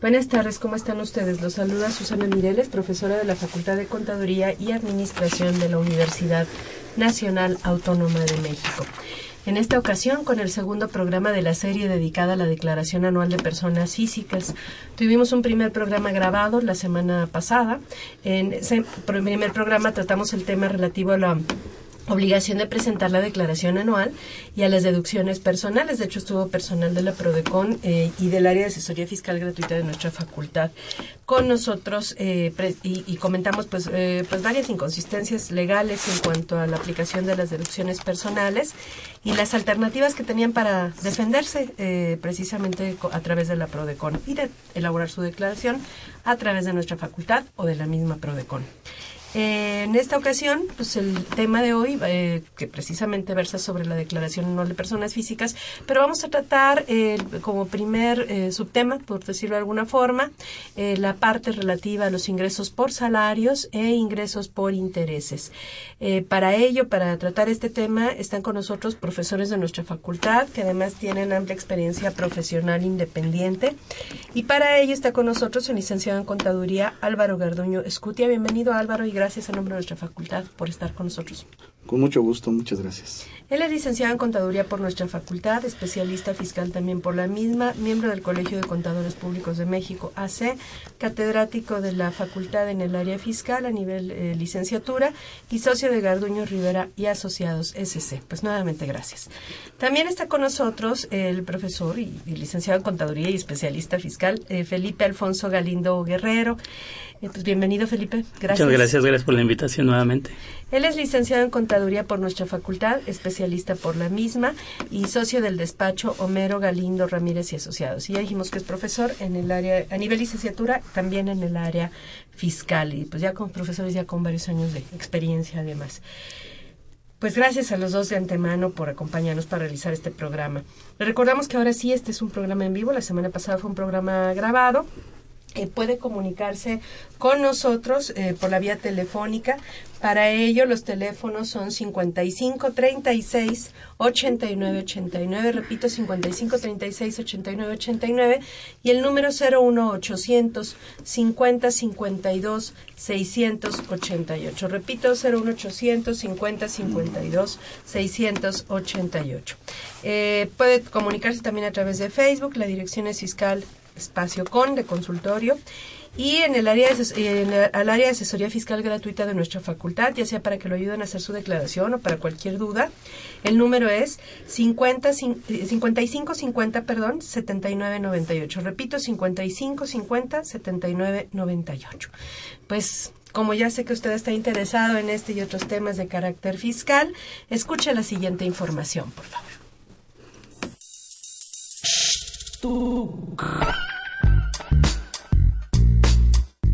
Buenas tardes, ¿cómo están ustedes? Los saluda Susana Mireles, profesora de la Facultad de Contaduría y Administración de la Universidad Nacional Autónoma de México. En esta ocasión, con el segundo programa de la serie dedicada a la Declaración Anual de Personas Físicas, tuvimos un primer programa grabado la semana pasada. En ese primer programa tratamos el tema relativo a la obligación de presentar la declaración anual y a las deducciones personales. De hecho, estuvo personal de la PRODECON eh, y del área de asesoría fiscal gratuita de nuestra facultad con nosotros eh, y, y, comentamos pues, eh, pues varias inconsistencias legales en cuanto a la aplicación de las deducciones personales y las alternativas que tenían para defenderse precisamente a través de la PRODECON y de elaborar su declaración a través de nuestra facultad o de la misma PRODECON. Eh, en esta ocasión, pues el tema de hoy, eh, que precisamente versa sobre la declaración anual de personas físicas, pero vamos a tratar eh, como primer subtema, por decirlo de alguna forma, la parte relativa a los ingresos por salarios e ingresos por intereses. para ello, para tratar este tema, están con nosotros profesores de nuestra facultad, que además tienen amplia experiencia profesional independiente. Y para ello está con nosotros el licenciado en Contaduría Álvaro Garduño Escutia. Bienvenido Álvaro y gracias a nombre de nuestra facultad por estar con nosotros. Con mucho gusto, muchas gracias. Él es licenciado en Contaduría por nuestra facultad, especialista fiscal también por la misma, miembro del Colegio de Contadores Públicos de México, AC, catedrático de la facultad en el área fiscal a nivel eh, licenciatura y socio de Garduño Rivera y Asociados SC. Pues nuevamente gracias. También está con nosotros el profesor y, y licenciado en Contaduría y especialista fiscal eh, Felipe Alfonso Galindo Guerrero. Eh, pues bienvenido, Felipe. Gracias. Muchas gracias, gracias por la invitación nuevamente. Él es licenciado en Contaduría por nuestra facultad, especialista por la misma y socio del despacho Homero Galindo Ramírez y Asociados. Y ya dijimos que es profesor en el área, a nivel licenciatura, también en el área fiscal y pues ya con profesores ya con varios años de experiencia además. Pues gracias a los dos de antemano por acompañarnos para realizar este programa. Le recordamos que ahora sí, este es un programa en vivo. La semana pasada fue un programa grabado. Eh, puede comunicarse con nosotros eh, por la vía telefónica. Para ello, los teléfonos son 55 36 89 89, repito, 55 36 89 89 y el número 01 800 50 52 688. Repito, 01 800 50 52 688. Eh, puede comunicarse también a través de Facebook, la dirección es fiscal espacio con de consultorio y en el área de, al área de asesoría fiscal gratuita de nuestra facultad, ya sea para que lo ayuden a hacer su declaración o para cualquier duda. El número es 50, 55 50, perdón, 79 98. Repito, 55 50 79 98. Pues como ya sé que usted está interesado en este y otros temas de carácter fiscal, escuche la siguiente información, por favor.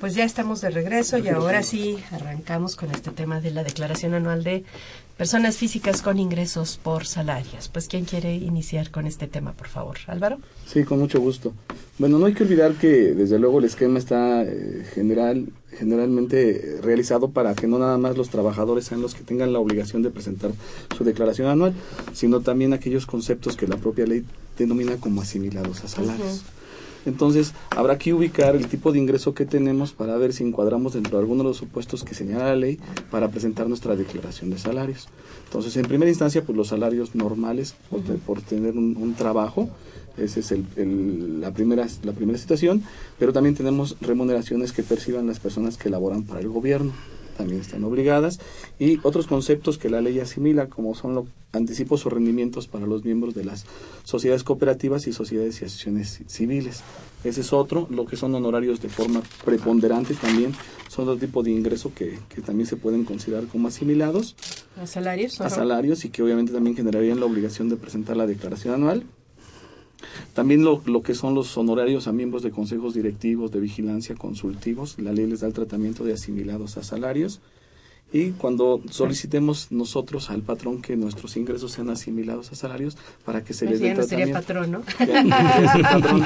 Pues ya estamos de regreso y ahora sí arrancamos con este tema de la declaración anual de personas físicas con ingresos por salarios. Pues ¿quién quiere iniciar con este tema, por favor? Álvaro. Sí, con mucho gusto. Bueno, no hay que olvidar que desde luego el esquema está eh, general, generalmente realizado para que no nada más los trabajadores sean los que tengan la obligación de presentar su declaración anual, sino también aquellos conceptos que la propia ley denomina como asimilados a salarios. Uh -huh. Entonces, habrá que ubicar el tipo de ingreso que tenemos para ver si encuadramos dentro de alguno de los supuestos que señala la ley para presentar nuestra declaración de salarios. Entonces, en primera instancia, pues los salarios normales por, por tener un, un trabajo, esa es el, el, la, primera, la primera situación, pero también tenemos remuneraciones que perciban las personas que laboran para el gobierno, también están obligadas, y otros conceptos que la ley asimila, como son los anticipos o rendimientos para los miembros de las sociedades cooperativas y sociedades y asociaciones civiles. Ese es otro, lo que son honorarios de forma preponderante también, son otro tipo de ingreso que, que también se pueden considerar como asimilados. A salarios. A salarios y que obviamente también generarían la obligación de presentar la declaración anual también lo, lo, que son los honorarios a miembros de consejos directivos de vigilancia consultivos, la ley les da el tratamiento de asimilados a salarios. Y cuando solicitemos nosotros al patrón que nuestros ingresos sean asimilados a salarios para que se les dé ya no sería patrón, ¿no? Ya, patrón.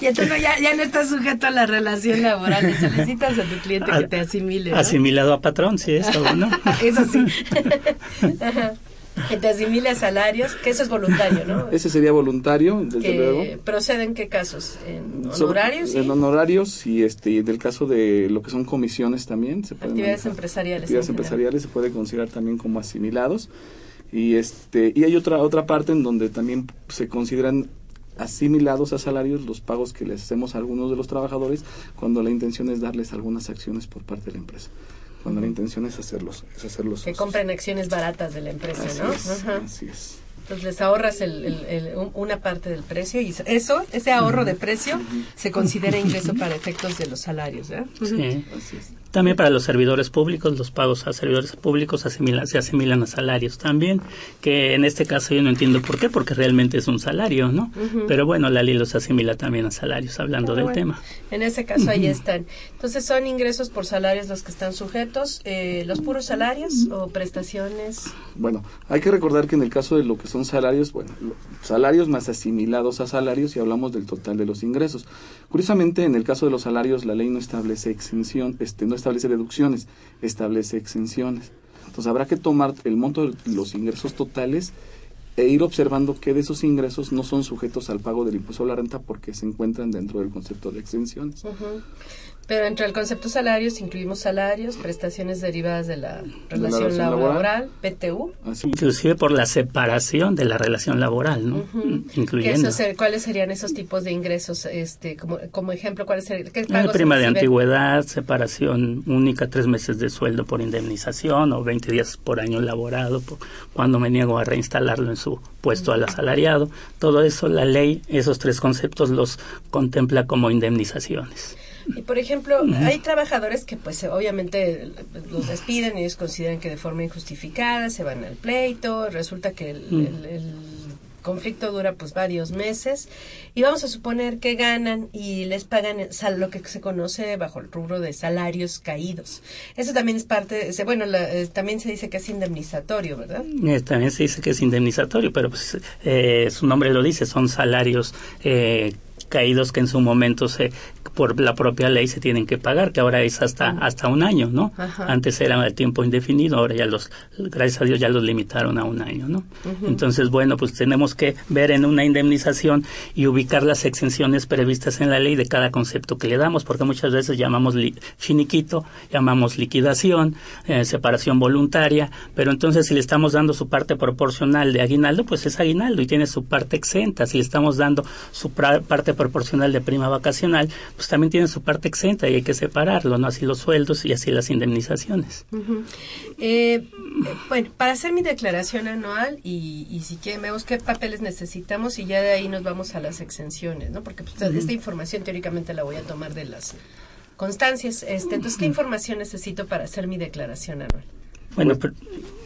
y entonces ya, ya, no está sujeto a la relación laboral. Solicitas a tu cliente que te asimile. ¿no? Asimilado a patrón, sí, eso, ¿no? eso sí. que te asimile salarios, que eso es voluntario, ¿no? Ese sería voluntario, desde que luego. ¿Procede en qué casos? ¿En honorarios? So, en honorarios y este y del caso de lo que son comisiones también. Se pueden actividades manejar. empresariales. Actividades empresariales se puede considerar también como asimilados. Y este y hay otra otra parte en donde también se consideran asimilados a salarios los pagos que les hacemos a algunos de los trabajadores cuando la intención es darles algunas acciones por parte de la empresa cuando la intención es hacerlos, es hacerlos que compren acciones baratas de la empresa, así ¿no? Es, Ajá. Así es. Entonces les ahorras el, el, el, una parte del precio y eso, ese ahorro de precio, se considera ingreso para efectos de los salarios, ¿eh? Sí. Así es. También para los servidores públicos, los pagos a servidores públicos asimilan, se asimilan a salarios también, que en este caso yo no entiendo por qué, porque realmente es un salario, ¿no? Uh -huh. Pero bueno, la ley los asimila también a salarios, hablando Pero del bueno, tema. En ese caso uh -huh. ahí están. Entonces son ingresos por salarios los que están sujetos, eh, los puros salarios uh -huh. o prestaciones. Bueno, hay que recordar que en el caso de lo que son salarios, bueno, salarios más asimilados a salarios y hablamos del total de los ingresos. Curiosamente, en el caso de los salarios, la ley no establece exención, este, no establece deducciones, establece exenciones. Entonces habrá que tomar el monto de los ingresos totales e ir observando que de esos ingresos no son sujetos al pago del impuesto a la renta porque se encuentran dentro del concepto de exenciones. Uh. Pero entre el concepto salarios incluimos salarios, prestaciones derivadas de la relación, relación laboral, laboral, PTU. Así. Inclusive por la separación de la relación laboral, ¿no? Uh -huh. Incluyendo. Eso, ¿Cuáles serían esos tipos de ingresos? Este, como, como ejemplo, ¿cuáles serían? ¿Qué pagos prima de antigüedad, separación única, tres meses de sueldo por indemnización o 20 días por año laborado, por, cuando me niego a reinstalarlo en su puesto uh -huh. al asalariado. Todo eso, la ley, esos tres conceptos los contempla como indemnizaciones. Y por ejemplo, hay trabajadores que pues obviamente los despiden y ellos consideran que de forma injustificada se van al pleito, resulta que el, -huh. el, el conflicto dura pues varios meses y vamos a suponer que ganan y les pagan lo que se conoce bajo el rubro de salarios caídos. Eso también es parte, bueno, la, eh, también se dice que es indemnizatorio, ¿verdad? Eh, también se dice que es indemnizatorio, pero pues eh, su nombre lo dice, son salarios eh, caídos que en su momento se por la propia ley se tienen que pagar, que ahora es hasta hasta un año, ¿no? Ajá. Antes era el tiempo indefinido, ahora ya los gracias a Dios ya los limitaron a un año, ¿no? Uh -huh. Entonces, bueno, pues tenemos que ver en una indemnización y ubicar las exenciones previstas en la ley de cada concepto que le damos, porque muchas veces llamamos finiquito, llamamos liquidación, eh, separación voluntaria, pero entonces si le estamos dando su parte proporcional de aguinaldo, pues es aguinaldo y tiene su parte exenta. Si le estamos dando su parte proporcional de prima vacacional, pues también tiene su parte exenta y hay que separarlo, ¿no? Así los sueldos y así las indemnizaciones. Uh -huh. eh, bueno, para hacer mi declaración anual y, y, si quieren vemos qué papeles necesitamos y ya de ahí nos vamos a las exenciones, ¿no? Porque pues, uh -huh. esta información teóricamente la voy a tomar de las constancias. Este, entonces, ¿qué información necesito para hacer mi declaración anual? Bueno, pero,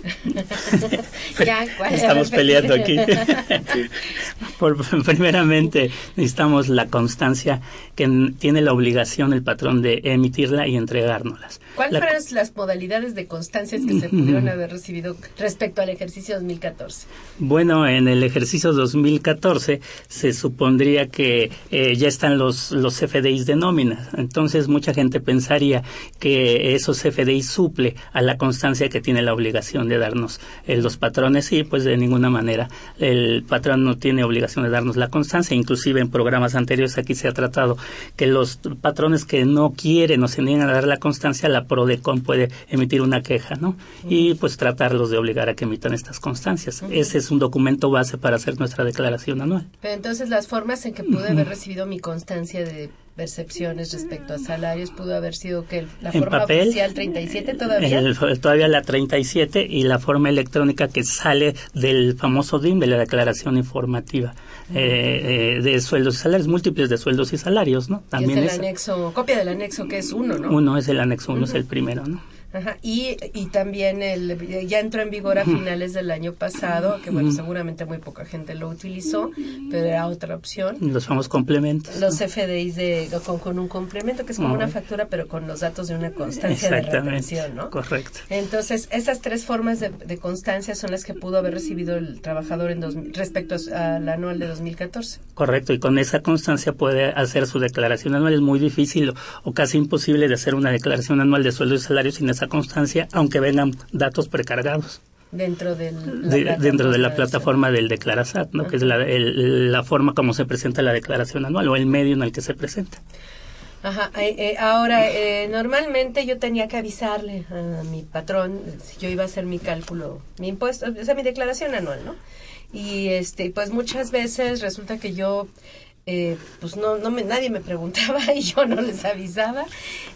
ya, estamos peleando aquí. Por, primeramente, necesitamos la constancia que tiene la obligación el patrón de emitirla y entregárnoslas. ¿Cuáles fueron las modalidades de constancias que se pudieron haber recibido respecto al ejercicio 2014? Bueno, en el ejercicio 2014 se supondría que eh, ya están los, los FDIs de nómina. Entonces, mucha gente pensaría que esos FDIs suple a la constancia que tiene la obligación de darnos eh, los patrones y pues de ninguna manera el patrón no tiene obligación de darnos la constancia. Inclusive en programas anteriores aquí se ha tratado que los patrones que no quieren o se niegan a dar la constancia, la PRODECON puede emitir una queja, ¿no? Y pues tratarlos de obligar a que emitan estas constancias. Ese es un documento base para hacer nuestra declaración anual. Pero entonces las formas en que pude haber recibido mi constancia de percepciones respecto a salarios pudo haber sido que la forma oficial 37 todavía. Todavía la 37 y la forma electrónica que sale del famoso DIM de la declaración informativa eh, eh, de sueldos y salarios múltiples de sueldos y salarios no también es el anexo copia del anexo que es uno no uno es el anexo uno es el primero no Ajá. Y, y también el, ya entró en vigor a finales del año pasado, que bueno, seguramente muy poca gente lo utilizó, pero era otra opción. Los famosos complementos. Los FDIs de, con, un complemento, que es como una factura, pero con los datos de una constancia de retención, ¿no? Correcto. Entonces, esas tres formas de, constancia son las que pudo haber recibido el trabajador en dos, respecto al anual de 2014. Correcto, y con esa constancia puede hacer su declaración anual. Es muy difícil o, casi imposible de hacer una declaración anual de sueldos y salarios sin esa constancia, aunque vengan datos precargados. Dentro, del, dentro de la plataforma del Declarasat, ¿no? que es la, la forma como se presenta la declaración anual o el medio en el que se presenta. Ajá, eh, eh, ahora, eh, normalmente yo tenía que avisarle a mi patrón si yo iba a hacer mi cálculo, mi impuesto, o sea, mi declaración anual, ¿no? Y este, pues muchas veces resulta que yo eh, pues no, no me, nadie me preguntaba y yo no les avisaba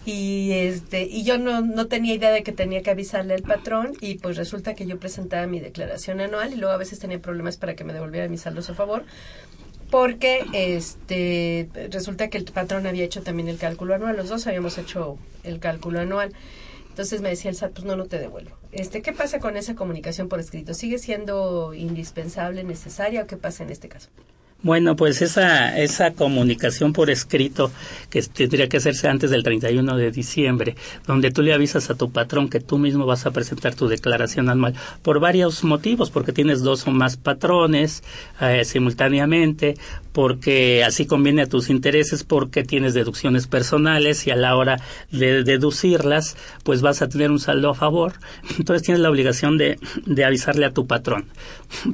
y este y yo no, no tenía idea de que tenía que avisarle al patrón y pues resulta que yo presentaba mi declaración anual y luego a veces tenía problemas para que me devolvieran mis saldos a favor porque este resulta que el patrón había hecho también el cálculo anual los dos habíamos hecho el cálculo anual entonces me decía el SAT, pues no, no te devuelvo. Este, ¿Qué pasa con esa comunicación por escrito? ¿Sigue siendo indispensable, necesaria o qué pasa en este caso? Bueno, pues esa, esa comunicación por escrito que tendría que hacerse antes del 31 de diciembre, donde tú le avisas a tu patrón que tú mismo vas a presentar tu declaración anual por varios motivos, porque tienes dos o más patrones eh, simultáneamente, porque así conviene a tus intereses, porque tienes deducciones personales y a la hora de deducirlas, pues vas a tener un saldo a favor. Entonces tienes la obligación de, de avisarle a tu patrón.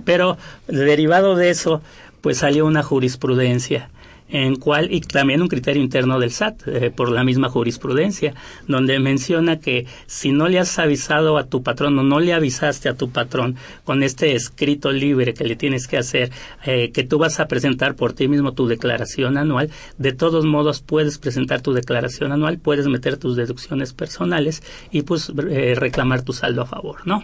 Pero derivado de eso, pues salió una jurisprudencia en cual y también un criterio interno del SAT eh, por la misma jurisprudencia donde menciona que si no le has avisado a tu patrón o no le avisaste a tu patrón con este escrito libre que le tienes que hacer eh, que tú vas a presentar por ti mismo tu declaración anual de todos modos puedes presentar tu declaración anual puedes meter tus deducciones personales y pues eh, reclamar tu saldo a favor no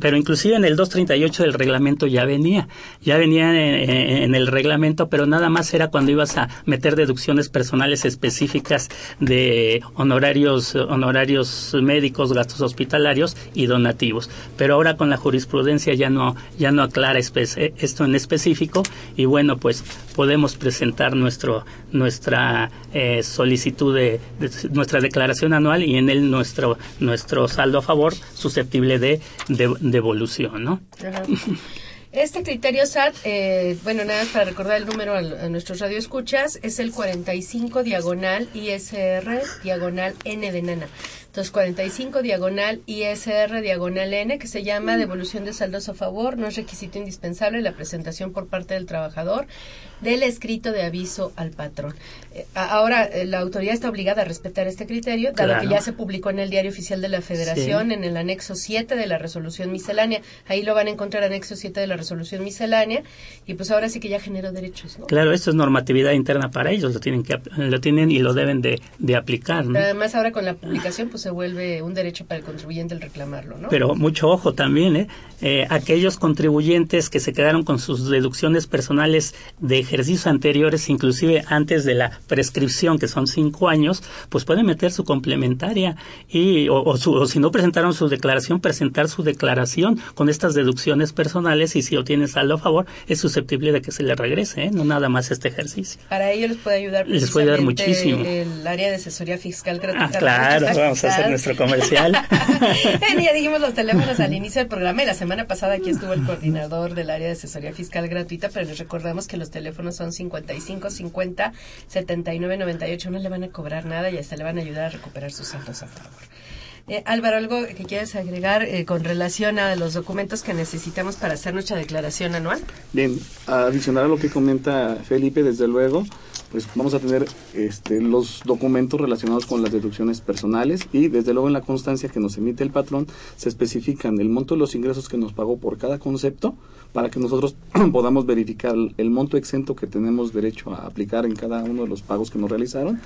pero inclusive en el 238 del reglamento ya venía ya venía en el reglamento pero nada más era cuando ibas a meter deducciones personales específicas de honorarios, honorarios médicos, gastos hospitalarios y donativos. Pero ahora con la jurisprudencia ya no, ya no aclara esto en específico y bueno, pues podemos presentar nuestro, nuestra eh, solicitud de, nuestra declaración anual y en él nuestro, nuestro saldo a favor susceptible de, devolución, ¿no? Este criterio SAT, eh, bueno, nada más para recordar el número a, a, nuestros radioescuchas, es el 45 diagonal ISR diagonal N de nana. Entonces, 45 diagonal ISR diagonal N, que se llama devolución de saldos a favor, no es requisito indispensable la presentación por parte del trabajador del escrito de aviso al patrón. Eh, ahora, eh, la autoridad está obligada a respetar este criterio, dado que ya se publicó en el Diario Oficial de la Federación, en el anexo 7 de la resolución miscelánea. Ahí lo van a encontrar, anexo 7 de la resolución miscelánea, y pues ahora sí que ya generó derechos. Claro, esto es normatividad interna para ellos, lo tienen, que, lo tienen y lo deben de, aplicar. además, ahora con la publicación, pues se vuelve un derecho para el contribuyente el reclamarlo, ¿no? Pero mucho ojo también, ¿eh? ¿eh? aquellos contribuyentes que se quedaron con sus deducciones personales de ejercicios anteriores, inclusive antes de la prescripción, que son cinco años, pues pueden meter su complementaria y, o, si no presentaron su declaración, presentar su declaración con estas deducciones personales y si obtienen saldo a favor, es susceptible de que se le regrese, ¿eh? no nada más este ejercicio. Para ello les puede ayudar les puede ayudar muchísimo. el área de asesoría fiscal gratuita. Ah, claro, vamos a hacer nuestro comercial. ya dijimos los teléfonos al inicio del programa y la semana pasada aquí estuvo el coordinador del área de asesoría fiscal gratuita, pero les recordamos que los teléfonos son 55 50 79 98. No le van a cobrar nada y hasta le van a ayudar a recuperar sus saldos a favor. Eh, Álvaro, ¿algo que quieres agregar eh, con relación a los documentos que necesitamos para hacer nuestra declaración anual? Bien, adicional a lo que comenta Felipe, desde luego, pues vamos a tener este, los documentos relacionados con las deducciones personales y desde luego en la constancia que nos emite el patrón se especifican el monto de los ingresos que nos pagó por cada concepto para que nosotros podamos verificar el monto exento que tenemos derecho a aplicar en cada uno de los pagos que nos realizaron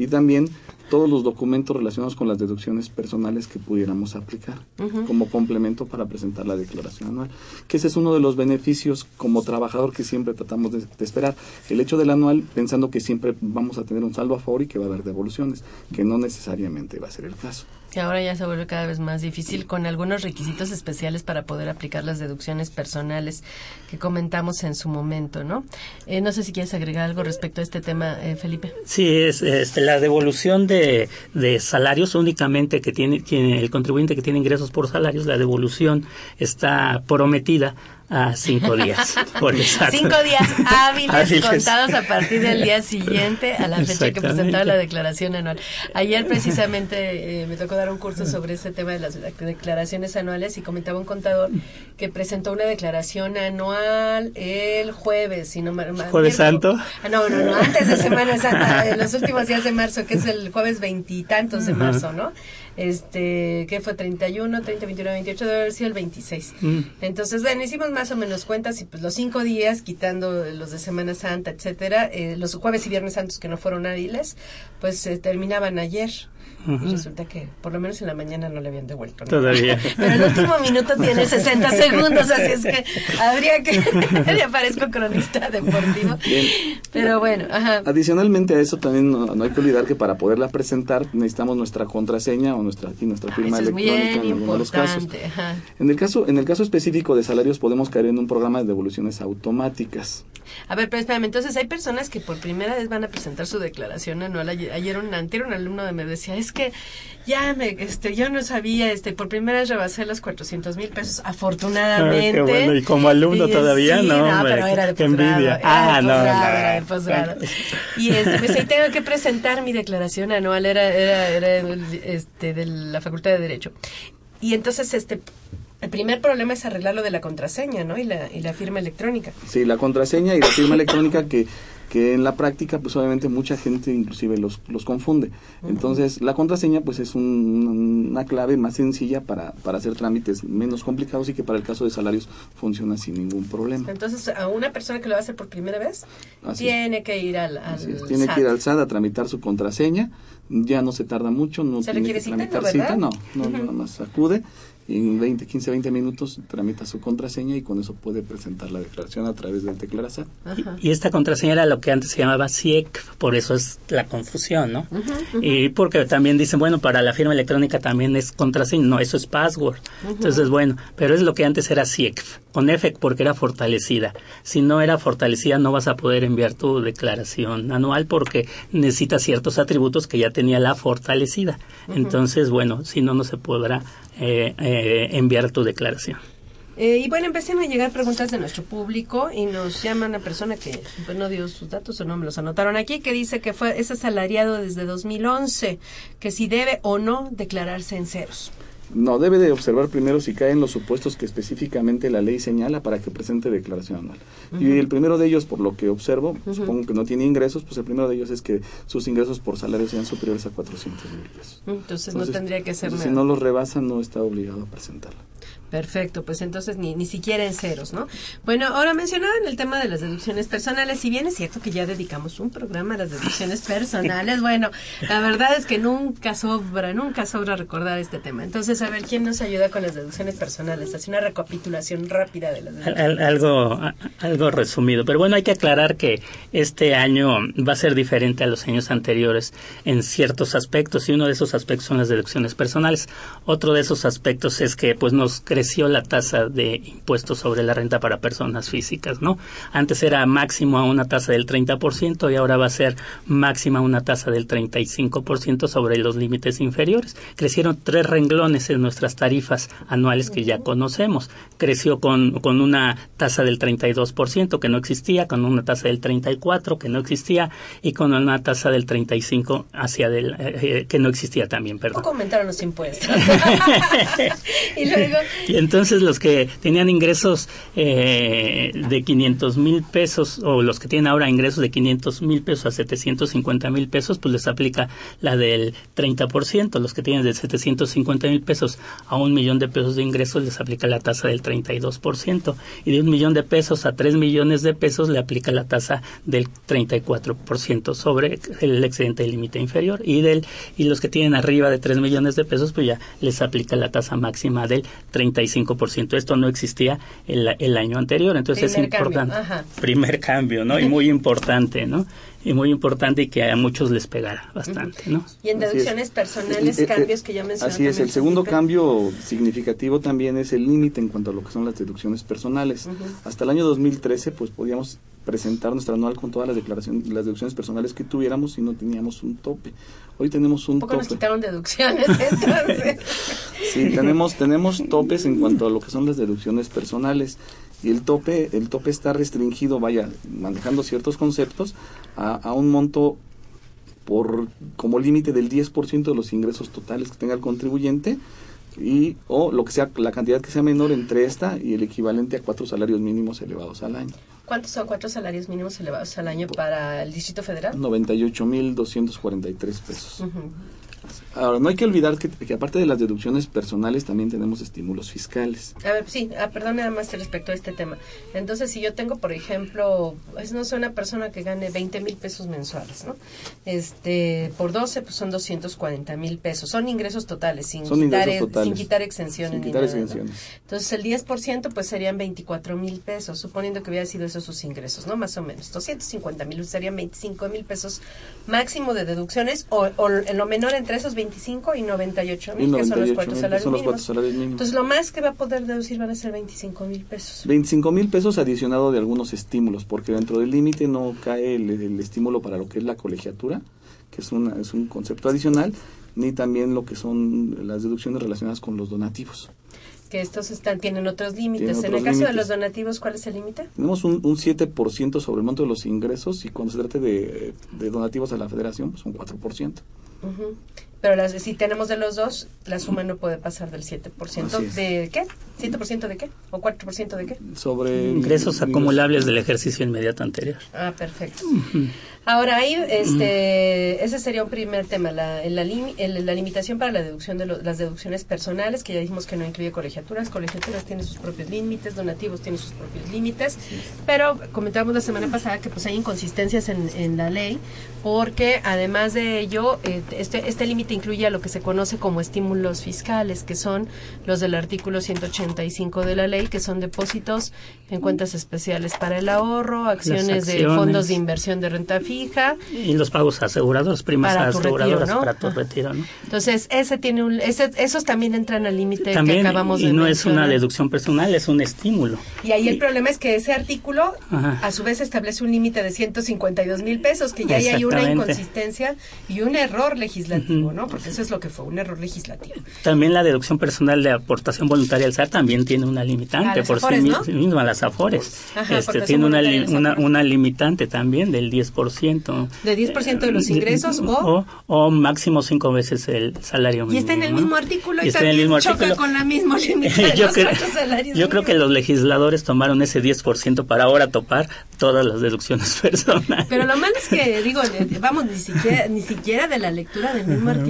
y también todos los documentos relacionados con las deducciones personales que pudiéramos aplicar como complemento para presentar la declaración anual. Que ese es uno de los beneficios como trabajador que siempre tratamos de, de, esperar. El hecho del anual pensando que siempre vamos a tener un saldo a favor y que va a haber devoluciones, que no necesariamente va a ser el caso que ahora ya se vuelve cada vez más difícil con algunos requisitos especiales para poder aplicar las deducciones personales que comentamos en su momento, ¿no? Eh, no sé si quieres agregar algo respecto a este tema, eh, Felipe. Sí, es este, la devolución de, de salarios únicamente que tiene, tiene el contribuyente que tiene ingresos por salarios, la devolución está prometida a cinco días. Por cinco días hábiles, contados a partir del día siguiente a la fecha que presentaba la declaración anual. Ayer precisamente eh, me tocó dar un curso sobre este tema de las declaraciones anuales y comentaba un contador que presentó una declaración anual el jueves, si no ¿Jueves Santo? Ah, no, no, no, antes de Semana Santa, en los últimos días de marzo, que es el jueves veintitantos de marzo, ¿no? Este, que fue 31, 30, 21, 28, debe haber sido el 26. Mm. Entonces, bueno, hicimos más o menos cuentas y pues los cinco días, quitando los de Semana Santa, etcétera, eh, los jueves y viernes santos que no fueron hábiles, pues se terminaban ayer. Y resulta que por lo menos en la mañana no le habían devuelto. Todavía. Pero el último minuto tiene 60 segundos, así es que habría que... ya parezco cronista deportivo. Pero bueno, ajá. Adicionalmente a eso también no, hay que olvidar que para poderla presentar necesitamos nuestra contraseña o nuestra, nuestra firma electrónica en algunos casos. En el caso, en el caso específico de salarios podemos caer en un programa de devoluciones automáticas. A ver, pero espérame, entonces hay personas que por primera vez van a presentar su declaración anual. Ayer, un, anterior un alumno de me decía, es que ya me, este, yo no sabía, este, por primera vez rebasé los 400 mil pesos, afortunadamente. bueno, y como alumno todavía, ¿no? no pero era de qué envidia. ah, no, Era de posgrado. Y este, pues ahí tengo que presentar mi declaración anual, era, era, era este, de la Facultad de Derecho. Y entonces, este, el primer problema es arreglar lo de la contraseña, ¿no? Y la, y la firma electrónica. Sí, la contraseña y la firma electrónica que, que en la práctica, pues obviamente mucha gente inclusive los, los confunde. Entonces, la contraseña pues es una clave más sencilla para, para hacer trámites menos complicados y que para el caso de salarios funciona sin ningún problema. Entonces, a una persona que lo va a hacer por primera vez, tiene que ir al, al Tiene que ir al SAT a tramitar su contraseña, ya no se tarda mucho, no ¿Se tiene que tramitar cita, no, no, nada más acude en 20, 15, 20 minutos tramita su contraseña y con eso puede presentar la declaración a través del Declarazar. Y esta contraseña era lo que antes se llamaba CIEC, por eso es la confusión, ¿no? Y porque también dicen, bueno, para la firma electrónica también es contraseña, no, eso es password. Entonces, bueno, pero es lo que antes era CIEC, con EFEC porque era fortalecida. Si no era fortalecida no vas a poder enviar tu declaración anual porque necesita ciertos atributos que ya tenía la fortalecida. Entonces, bueno, si no, no se podrá eh, eh, enviar tu declaración. Eh, y bueno, empecemos a llegar preguntas de nuestro público y nos llama una persona que pues, no dio sus datos o no me los anotaron aquí, que dice que fue es asalariado desde 2011, que si debe o no declararse en ceros. No, debe de observar primero si caen los supuestos que específicamente la ley señala para que presente declaración anual. Y el primero de ellos, por lo que observo, supongo que no tiene ingresos, pues el primero de ellos es que sus ingresos por salario sean superiores a 400 mil pesos. Entonces, no tendría que ser nada. Si no los rebasa, no está obligado a presentarla. Perfecto, pues entonces ni, ni siquiera en ceros, ¿no? Bueno, ahora mencionaban el tema de las deducciones personales. Si bien es cierto que ya dedicamos un programa a las deducciones personales, bueno, la verdad es que nunca sobra, nunca sobra recordar este tema. Entonces, a ver, ¿quién nos ayuda con las deducciones personales? Hace una recapitulación rápida de las deducciones. algo, algo resumido, pero bueno, hay que aclarar que este año va a ser diferente a los años anteriores en ciertos aspectos y uno de esos aspectos son las deducciones personales. Otro de esos aspectos es que pues nos creemos creció la tasa de impuestos sobre la renta para personas físicas, ¿no? Antes era máximo a una tasa del 30% y ahora va a ser máxima una tasa del 35% sobre los límites inferiores. Crecieron tres renglones en nuestras tarifas anuales que ya conocemos. Creció con, con una tasa del 32% que no existía, con una tasa del 34% que no existía y con una tasa del 35% hacia del, eh, eh, que no existía también, perdón. ¿Cómo aumentaron los impuestos? y luego... Y entonces los que tenían ingresos eh, de 500 mil pesos o los que tienen ahora ingresos de 500 mil pesos a 750 mil pesos, pues les aplica la del 30%. Los que tienen de 750 mil pesos a un millón de pesos de ingresos les aplica la tasa del 32%. Y de un millón de pesos a 3 millones de pesos le aplica la tasa del 34% sobre el excedente del límite inferior. Y, del, y los que tienen arriba de 3 millones de pesos, pues ya les aplica la tasa máxima del 35%. Esto no existía el, el año anterior, entonces Primer es importante. cambio, ajá. Primer cambio, ¿no? Y muy importante, ¿no? Y muy importante y que a muchos les pegará bastante, ¿no? Y en Así es. deducciones personales, Eh, eh, cambios que ya mencioné. Así es, el segundo cambio significativo también es el límite en cuanto a lo que son las deducciones personales. Hasta el año 2013, pues podíamos presentar nuestra anual con todas las declaraciones, las deducciones personales que tuviéramos y no teníamos un tope. Hoy tenemos un poco nos tope. quitaron deducciones, entonces. Sí, tenemos tenemos topes en cuanto a lo que son las deducciones personales y el tope el tope está restringido, vaya, manejando ciertos conceptos a, a un monto por como límite del 10% de los ingresos totales que tenga el contribuyente y o lo que sea la cantidad que sea menor entre esta y el equivalente a cuatro salarios mínimos elevados al año. ¿Cuántos son cuatro salarios mínimos elevados al año para el Distrito Federal? 98.243 pesos. Ujú. Ahora, no hay que olvidar que, que aparte de las deducciones personales también tenemos estímulos fiscales. A ver, sí, ah, perdón nada más respecto a este tema. Entonces, si yo tengo, por ejemplo, pues, no sé, una persona que gane 20 mil pesos mensuales, ¿no? Este, por 12, pues son 240 mil pesos. Son ingresos totales, sin, Son quitar, ingresos totales. sin quitar exenciones. Sin ni quitar. Entonces, el 10% pues serían 24 mil pesos, suponiendo que hubiera sido esos sus ingresos, ¿no? Más o menos. 250 mil serían 25 mil pesos máximo de deducciones, o, o en lo menor entre esos 25 y 98 Y mil, que son los 98 cuatro mil, que salarios son los cuatro mínimos. salarios mínimos. Entonces, lo más que va a poder deducir van a ser 25 mil pesos. 25 mil pesos adicionado de algunos estímulos, porque dentro del límite no cae el, el estímulo para lo que es la colegiatura, que es, una, es un concepto adicional, ni también lo que son las deducciones relacionadas con los donativos. Que estos están, tienen otros límites. Tienen En el otros caso de los donativos, ¿cuál es el límite? Tenemos un, un 7% sobre el monto de los ingresos y cuando se trate de, de donativos a la federación, pues un 4%. Ujú. Pero las, si tenemos de los dos, la suma no puede pasar del 7%. Así es. ¿De qué? ¿7% de qué? ¿O 4% de qué? Sobre Ingresos acumulables del ejercicio inmediato anterior. Ah, perfecto. Ahora, ahí, este, ese sería un primer tema, la, la, lim- el- la limitación para la deducción de lo- las deducciones personales, que ya dijimos que no incluye colegiaturas. Colegiaturas tienen sus propios límites, donativos tienen sus propios límites, pero comentábamos la semana pasada que pues hay inconsistencias en, en la ley, porque además de ello, eh, este, este límite incluye a lo que se conoce como estímulos fiscales, que son los del artículo 185 de la ley, que son depósitos en cuentas especiales para el ahorro, acciones, de fondos de inversión de renta fija. Y los pagos asegurados, primas Para tu aseguradoras retiro, ¿no? para tu Ajá. retiro, ¿no? Entonces, ese tiene un, ese, esos también entran al límite que acabamos y de no es una deducción personal, es un estímulo. Y ahí el problema es que ese artículo, Ajá. a su vez, establece un límite de 152 mil pesos, que ya ahí hay una inconsistencia y un error legislativo, ¿no? Porque eso es lo que fue, un error legislativo. También la deducción personal de aportación voluntaria al SAR también tiene una limitante por Afores, sí ¿no? mis- misma, las AFORES. Ajá, este, tiene una, una, limitante también del 10%. De 10% de los Eh, ingresos o... o, o máximo cinco veces el salario mínimo. Y está en el mismo artículo y, está en el también mismo choca artículo. con la misma límite de yo creo, yo creo que los legisladores tomaron ese 10% para ahora topar todas las deducciones personales. Pero lo malo es que, digo, vamos, ni siquiera, ni siquiera de la lectura del mismo artículo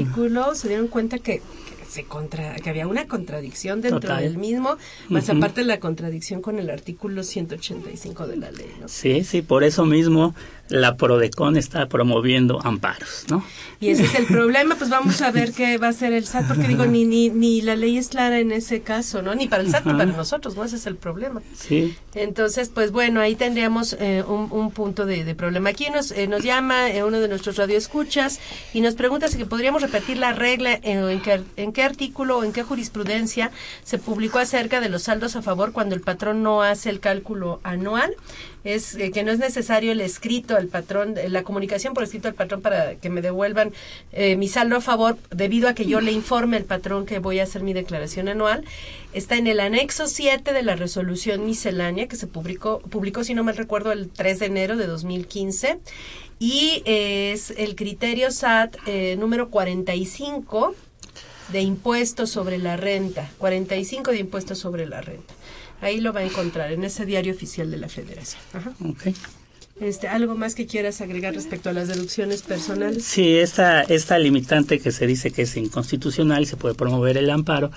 se dieron cuenta que, que se contra, que había una contradicción dentro Total. del mismo, más Ujú. aparte la contradicción con el artículo 185 de la ley, ¿no? Sí, sí, por eso mismo la PRODECON está promoviendo amparos, ¿no? Y ese es el problema, pues vamos a ver qué va a hacer el SAT, porque digo, ni, ni, ni la ley es clara en ese caso, ¿no? Ni para el SAT ni para nosotros, ¿no? Ese es el problema. Sí. Entonces, pues bueno, ahí tendríamos eh, un, un, punto de, de, problema. Aquí nos, eh, nos llama eh, uno de nuestros radioescuchas y nos pregunta si podríamos repetir la regla, en, qué, en qué artículo o en qué jurisprudencia se publicó acerca de los saldos a favor cuando el patrón no hace el cálculo anual es eh, que no es necesario el escrito al patrón, la comunicación por escrito al patrón para que me devuelvan eh, mi saldo a favor, debido a que yo le informe al patrón que voy a hacer mi declaración anual. Está en el anexo 7 de la resolución miscelánea que se publicó, publicó, si no mal recuerdo, el 3 de enero de 2015 y es el criterio SAT eh, número 45 de impuestos sobre la renta, 45 de impuestos sobre la renta. Ahí lo va a encontrar en ese diario oficial de la Federación. Ajá. Okay. Este, ¿Algo más que quieras agregar respecto a las deducciones personales? Sí, esta, esta limitante que se dice que es inconstitucional y se puede promover el amparo,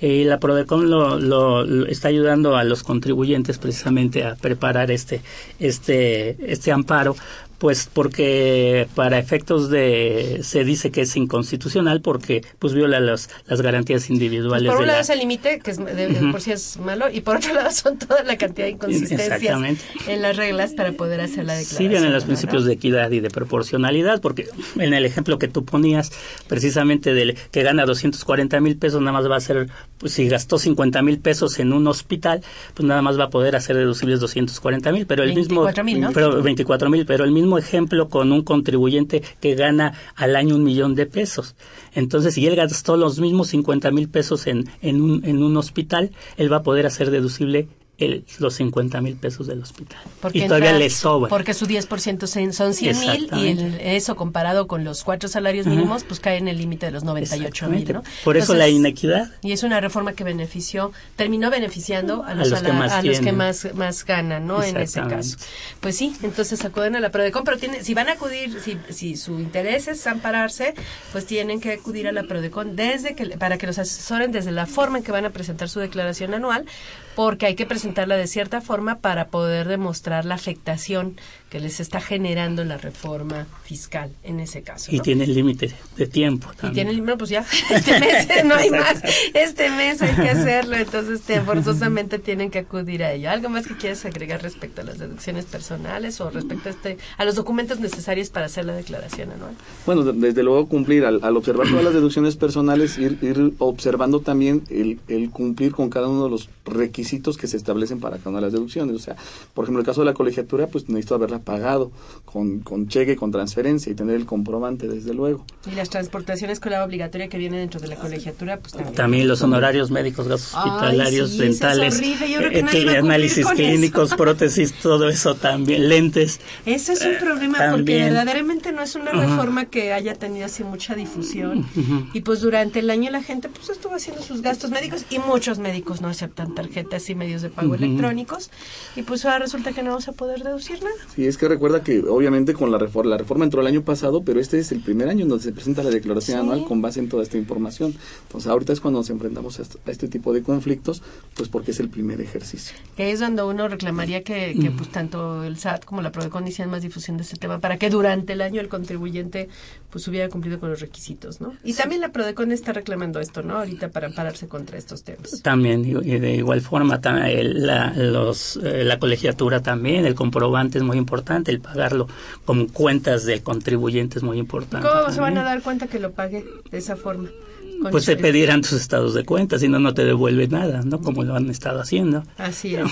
eh, la PRODECON lo, lo, lo, está ayudando a los contribuyentes precisamente a preparar este, este, este amparo pues porque para efectos de se dice que es inconstitucional porque pues viola las las garantías individuales pues por un lado la... es el límite que es de, de, por sí es malo y por otro lado son toda la cantidad de inconsistencias en las reglas para poder hacer la declaración sí vienen los principios de equidad y de proporcionalidad porque en el ejemplo que tú ponías precisamente del que gana 240 mil pesos nada más va a ser pues si gastó 50 mil pesos en un hospital pues nada más va a poder hacer deducibles 240 mil pero el 24 mismo mil, ¿no? pero 24 mil pero el mismo ejemplo con un contribuyente que gana al año un millón de pesos. Entonces, si él gastó los mismos 50 mil pesos en, en, un, en un hospital, él va a poder hacer deducible el, los 50 mil pesos del hospital. Porque y todavía entra- le sobra. Porque su 10% son 100 mil y el- eso comparado con los cuatro salarios mínimos, pues cae en el límite de los 98 mil. ¿no? Por eso Entonces, la inequidad. Y es una reforma que benefició, terminó beneficiando a los, los que más a los que más, más ganan, ¿no? En ese caso. Pues sí, entonces acuden a la Prodecon, pero tiene, si van a acudir, si, si su interés es ampararse, pues tienen que acudir a la Prodecon desde que, para que los asesoren desde la forma en que van a presentar su declaración anual, porque hay que presentarla de cierta forma para poder demostrar la afectación que les está generando la reforma fiscal en ese caso. Y tiene límite de tiempo Y tiene el pues ya, este mes no hay más, este mes hay que hacerlo, entonces te- forzosamente tienen que acudir a ello. ¿Algo más que quieres agregar respecto a las deducciones personales o respecto a este, a los documentos necesarios para hacer la declaración anual? Bueno, de- desde luego cumplir, al, al observar todas las deducciones personales, ir, ir observando también el, el cumplir con cada uno de los requisitos que se establecen para cada una de las deducciones. O sea, por ejemplo, el caso de la colegiatura, pues necesito haberla pagado con, con cheque, con transferencia y tener el comprobante, desde luego. Y las transportaciones con la obligatoria que viene dentro de la colegiatura, pues también. También los honorarios médicos, gastos Ay, hospitalarios, sí, es dentales, horrible. Yo creo que eh, análisis clínicos, eso. prótesis, todo eso también, lentes. Ese es un problema porque verdaderamente no es una reforma que haya tenido así mucha difusión y pues durante el año la gente pues estuvo haciendo sus gastos médicos y muchos médicos no aceptan tarjetas y medios de pago electrónicos y pues ahora resulta que no vamos a poder deducir nada. Sí, es que recuerda que obviamente con la reforma, la reforma entró el año pasado, pero este es el primer año en donde se presenta la declaración Sí. anual con base en toda esta información. Entonces ahorita es cuando nos enfrentamos a est- a este tipo de conflictos, pues porque es el primer ejercicio. Que es donde uno reclamaría que, que, pues tanto el SAT como la Prodecon hicieran más difusión de este tema para que durante el año el contribuyente pues hubiera cumplido con los requisitos, ¿no? Y también la Prodecon está reclamando esto, ¿no? Ahorita para ampararse contra estos temas. También, y de igual forma, la, los, eh, la colegiatura también, el comprobante es muy importante, el pagarlo con cuentas del contribuyente es muy importante. ¿Cómo se van también. a dar cuenta que lo pague de esa forma? Con Pues te pedirán tus estados de cuenta, si no, no te devuelve nada, ¿no? Como lo han estado haciendo. Así es.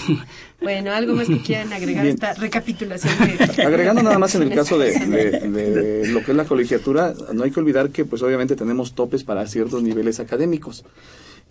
Bueno, algo más que quieran agregar a Bien. esta recapitulación. de- Agregando nada más en el caso de, de- de lo que es la colegiatura, no hay que olvidar que pues obviamente tenemos topes para ciertos niveles académicos.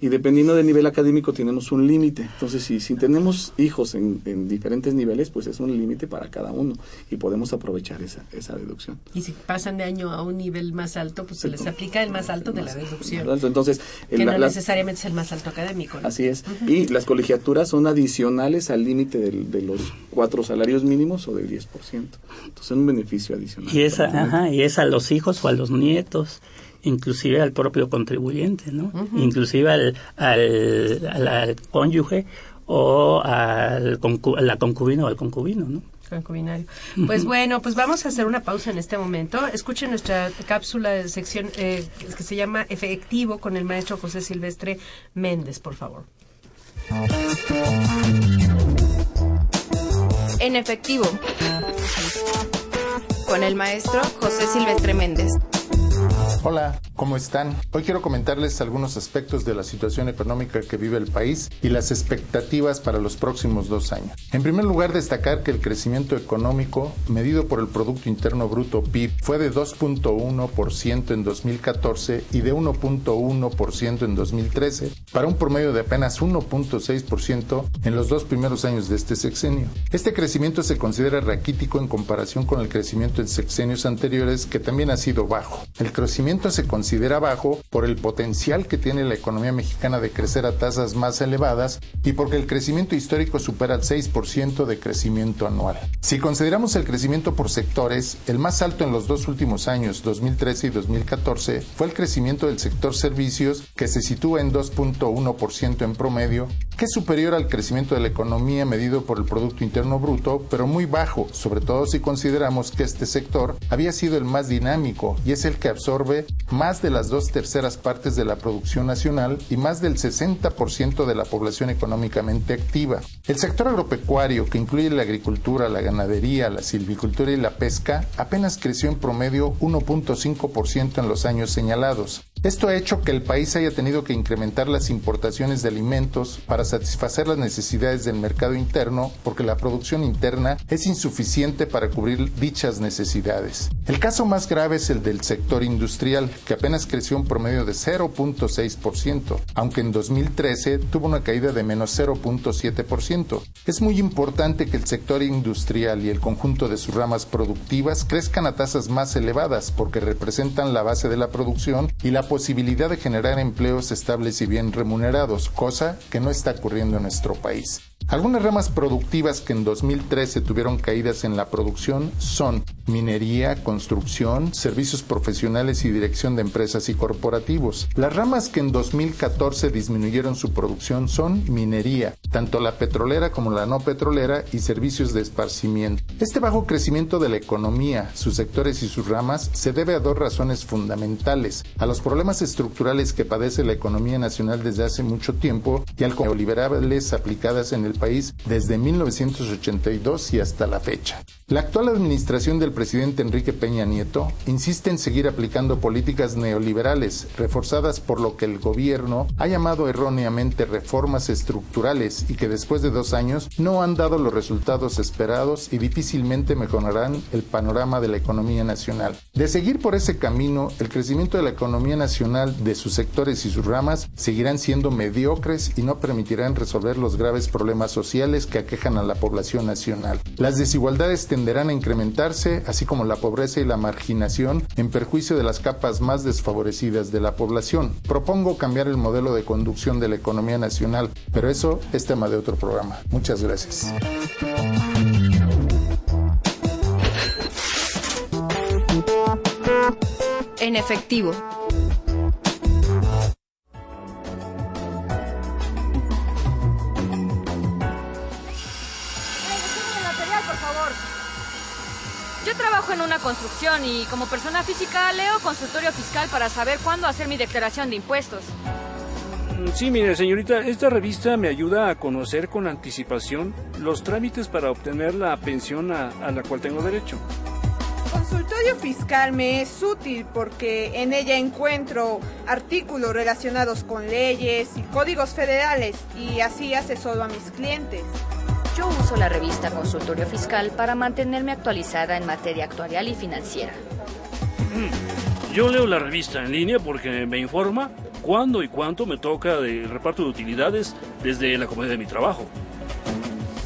Y dependiendo del nivel académico tenemos un límite. Entonces, si, si tenemos hijos en, en diferentes niveles, pues es un límite para cada uno y podemos aprovechar esa, esa deducción. Y si pasan de año a un nivel más alto, pues se les aplica el más alto de la deducción. Entonces, Que el- no la- necesariamente es el más alto académico. ¿no? Así es. Y las colegiaturas son adicionales al límite del- de los cuatro salarios mínimos o del 10%. Entonces, es un beneficio adicional. Y es, ajá, y es a los hijos o a los nietos, inclusive al propio contribuyente, ¿no? Inclusive al, al, al- al cónyuge o al concu- a la concubina o al concubino, ¿no? Concubinario. Pues bueno, pues vamos a hacer una pausa en este momento. Escuchen nuestra cápsula de sección eh, que se llama Efectivo con el maestro José Silvestre Méndez, por favor. En efectivo, con el maestro José Silvestre Méndez. Hola, ¿cómo están? Hoy quiero comentarles algunos aspectos de la situación económica que vive el país y las expectativas para los próximos dos años. En primer lugar, destacar que el crecimiento económico, medido por el Producto Interno Bruto PIB, fue de 2.1% en 2014 y de 1.1% en 2013, para un promedio de apenas 1.6% en los dos primeros años de este sexenio. Este crecimiento se considera raquítico en comparación con el crecimiento en sexenios anteriores, que también ha sido bajo. El crecimiento se considera bajo por el potencial que tiene la economía mexicana de crecer a tasas más elevadas y porque el crecimiento histórico supera el 6% de crecimiento anual. Si consideramos el crecimiento por sectores, el más alto en los dos últimos años, 2013 y 2014, fue el crecimiento del sector servicios que se sitúa en 2.1% en promedio, que es superior al crecimiento de la economía medido por el Producto Interno Bruto, pero muy bajo, sobre todo si consideramos que este sector había sido el más dinámico y es el que absorbe más de las dos terceras partes de la producción nacional y más del 60% de la población económicamente activa. El sector agropecuario, que incluye la agricultura, la ganadería, la silvicultura y la pesca, apenas creció en promedio 1.5% en los años señalados. Esto ha hecho que el país haya tenido que incrementar las importaciones de alimentos para satisfacer las necesidades del mercado interno porque la producción interna es insuficiente para cubrir dichas necesidades. El caso más grave es el del sector industrial, que apenas creció un promedio de 0.6%, aunque en 2013 tuvo una caída de menos 0.7%. Es muy importante que el sector industrial y el conjunto de sus ramas productivas crezcan a tasas más elevadas porque representan la base de la producción y la posibilidad de generar empleos estables y bien remunerados, cosa que no está ocurriendo en nuestro país. Algunas ramas productivas que en 2013 tuvieron caídas en la producción son minería, construcción, servicios profesionales y dirección de empresas y corporativos. Las ramas que en 2014 disminuyeron su producción son minería, tanto la petrolera como la no petrolera y servicios de esparcimiento. Este bajo crecimiento de la economía, sus sectores y sus ramas se debe a dos razones fundamentales, a los problemas estructurales que padece la economía nacional desde hace mucho tiempo y al neoliberales aplicadas en el país desde 1982 y hasta la fecha. La actual administración del presidente Enrique Peña Nieto insiste en seguir aplicando políticas neoliberales, reforzadas por lo que el gobierno ha llamado erróneamente reformas estructurales y que después de dos años no han dado los resultados esperados y difícilmente mejorarán el panorama de la economía nacional. De seguir por ese camino, el crecimiento de la economía nacional, de sus sectores y sus ramas, seguirán siendo mediocres y no permitirán resolver los graves problemas sociales que aquejan a la población nacional. Las desigualdades tenderán a incrementarse, así como la pobreza y la marginación, en perjuicio de las capas más desfavorecidas de la población. Propongo cambiar el modelo de conducción de la economía nacional, pero eso es tema de otro programa. Muchas gracias. En efectivo. Yo trabajo en una construcción y como persona física leo consultorio fiscal para saber cuándo hacer mi declaración de impuestos. Sí, mire, señorita, esta revista me ayuda a conocer con anticipación los trámites para obtener la pensión a, a la cual tengo derecho. Consultorio fiscal me es útil porque en ella encuentro artículos relacionados con leyes y códigos federales y así asesoro a mis clientes. Yo uso la revista Consultorio Fiscal para mantenerme actualizada en materia actuarial y financiera. Yo leo la revista en línea porque me informa cuándo y cuánto me toca de reparto de utilidades desde la comodidad de mi trabajo.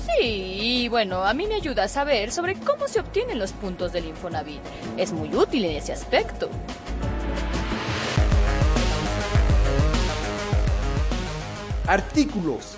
Sí, y bueno, a mí me ayuda a saber sobre cómo se obtienen los puntos del Infonavit. Es muy útil en ese aspecto. Artículos,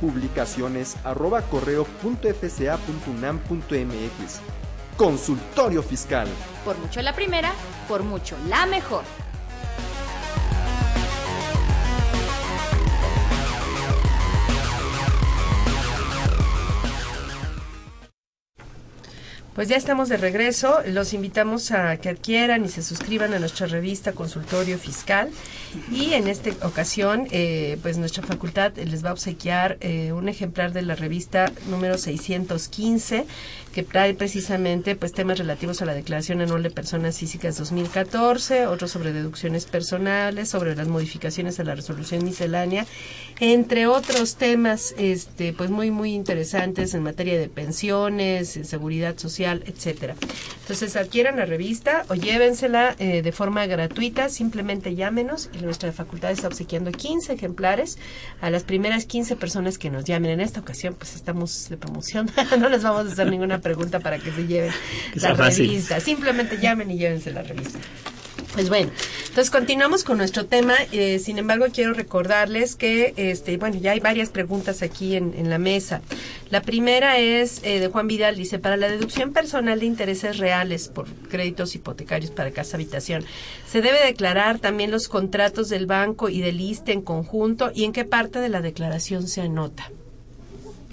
publicaciones arroba correo punto fca punto unam punto mx. Consultorio Fiscal. Por mucho la primera, por mucho la mejor. Pues ya estamos de regreso. Los invitamos a que adquieran y se suscriban a nuestra revista Consultorio Fiscal. Y en esta ocasión, eh, pues nuestra facultad les va a obsequiar eh, un ejemplar de la revista número 615 que trae precisamente pues temas relativos a la Declaración Anual de Personas Físicas 2014, otros sobre deducciones personales, sobre las modificaciones a la resolución miscelánea, entre otros temas este pues muy muy interesantes en materia de pensiones, seguridad social, etcétera. Entonces adquieran la revista o llévensela eh, de forma gratuita, simplemente llámenos y nuestra facultad está obsequiando 15 ejemplares a las primeras 15 personas que nos llamen. En esta ocasión pues estamos de promoción, no les vamos a hacer ninguna pregunta para que se lleven la revista. Simplemente llamen y llévense la revista. Pues bueno, entonces continuamos con nuestro tema. Eh, sin embargo, quiero recordarles que, este, bueno, ya hay varias preguntas aquí en, la mesa. La primera es eh, de Juan Vidal, dice, para la deducción personal de intereses reales por créditos hipotecarios para casa habitación, ¿se debe declarar también los contratos del banco y del ISTE en conjunto y en qué parte de la declaración se anota?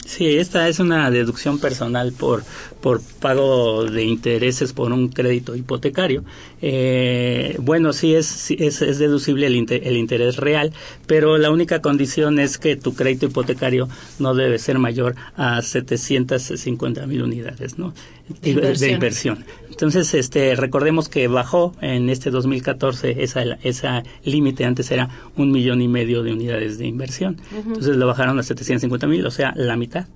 Sí, esta es una deducción personal por, por pago de intereses por un crédito hipotecario. Eh, bueno, sí es, es, es deducible el, el, interés real, pero la única condición es que tu crédito hipotecario no debe ser mayor a 750 mil unidades ¿no? De inversión. de inversión. Entonces, este, recordemos que bajó en este 2014 esa, esa límite, antes era un millón y medio de unidades de inversión. Entonces lo bajaron a 750 mil, o sea, la mitad.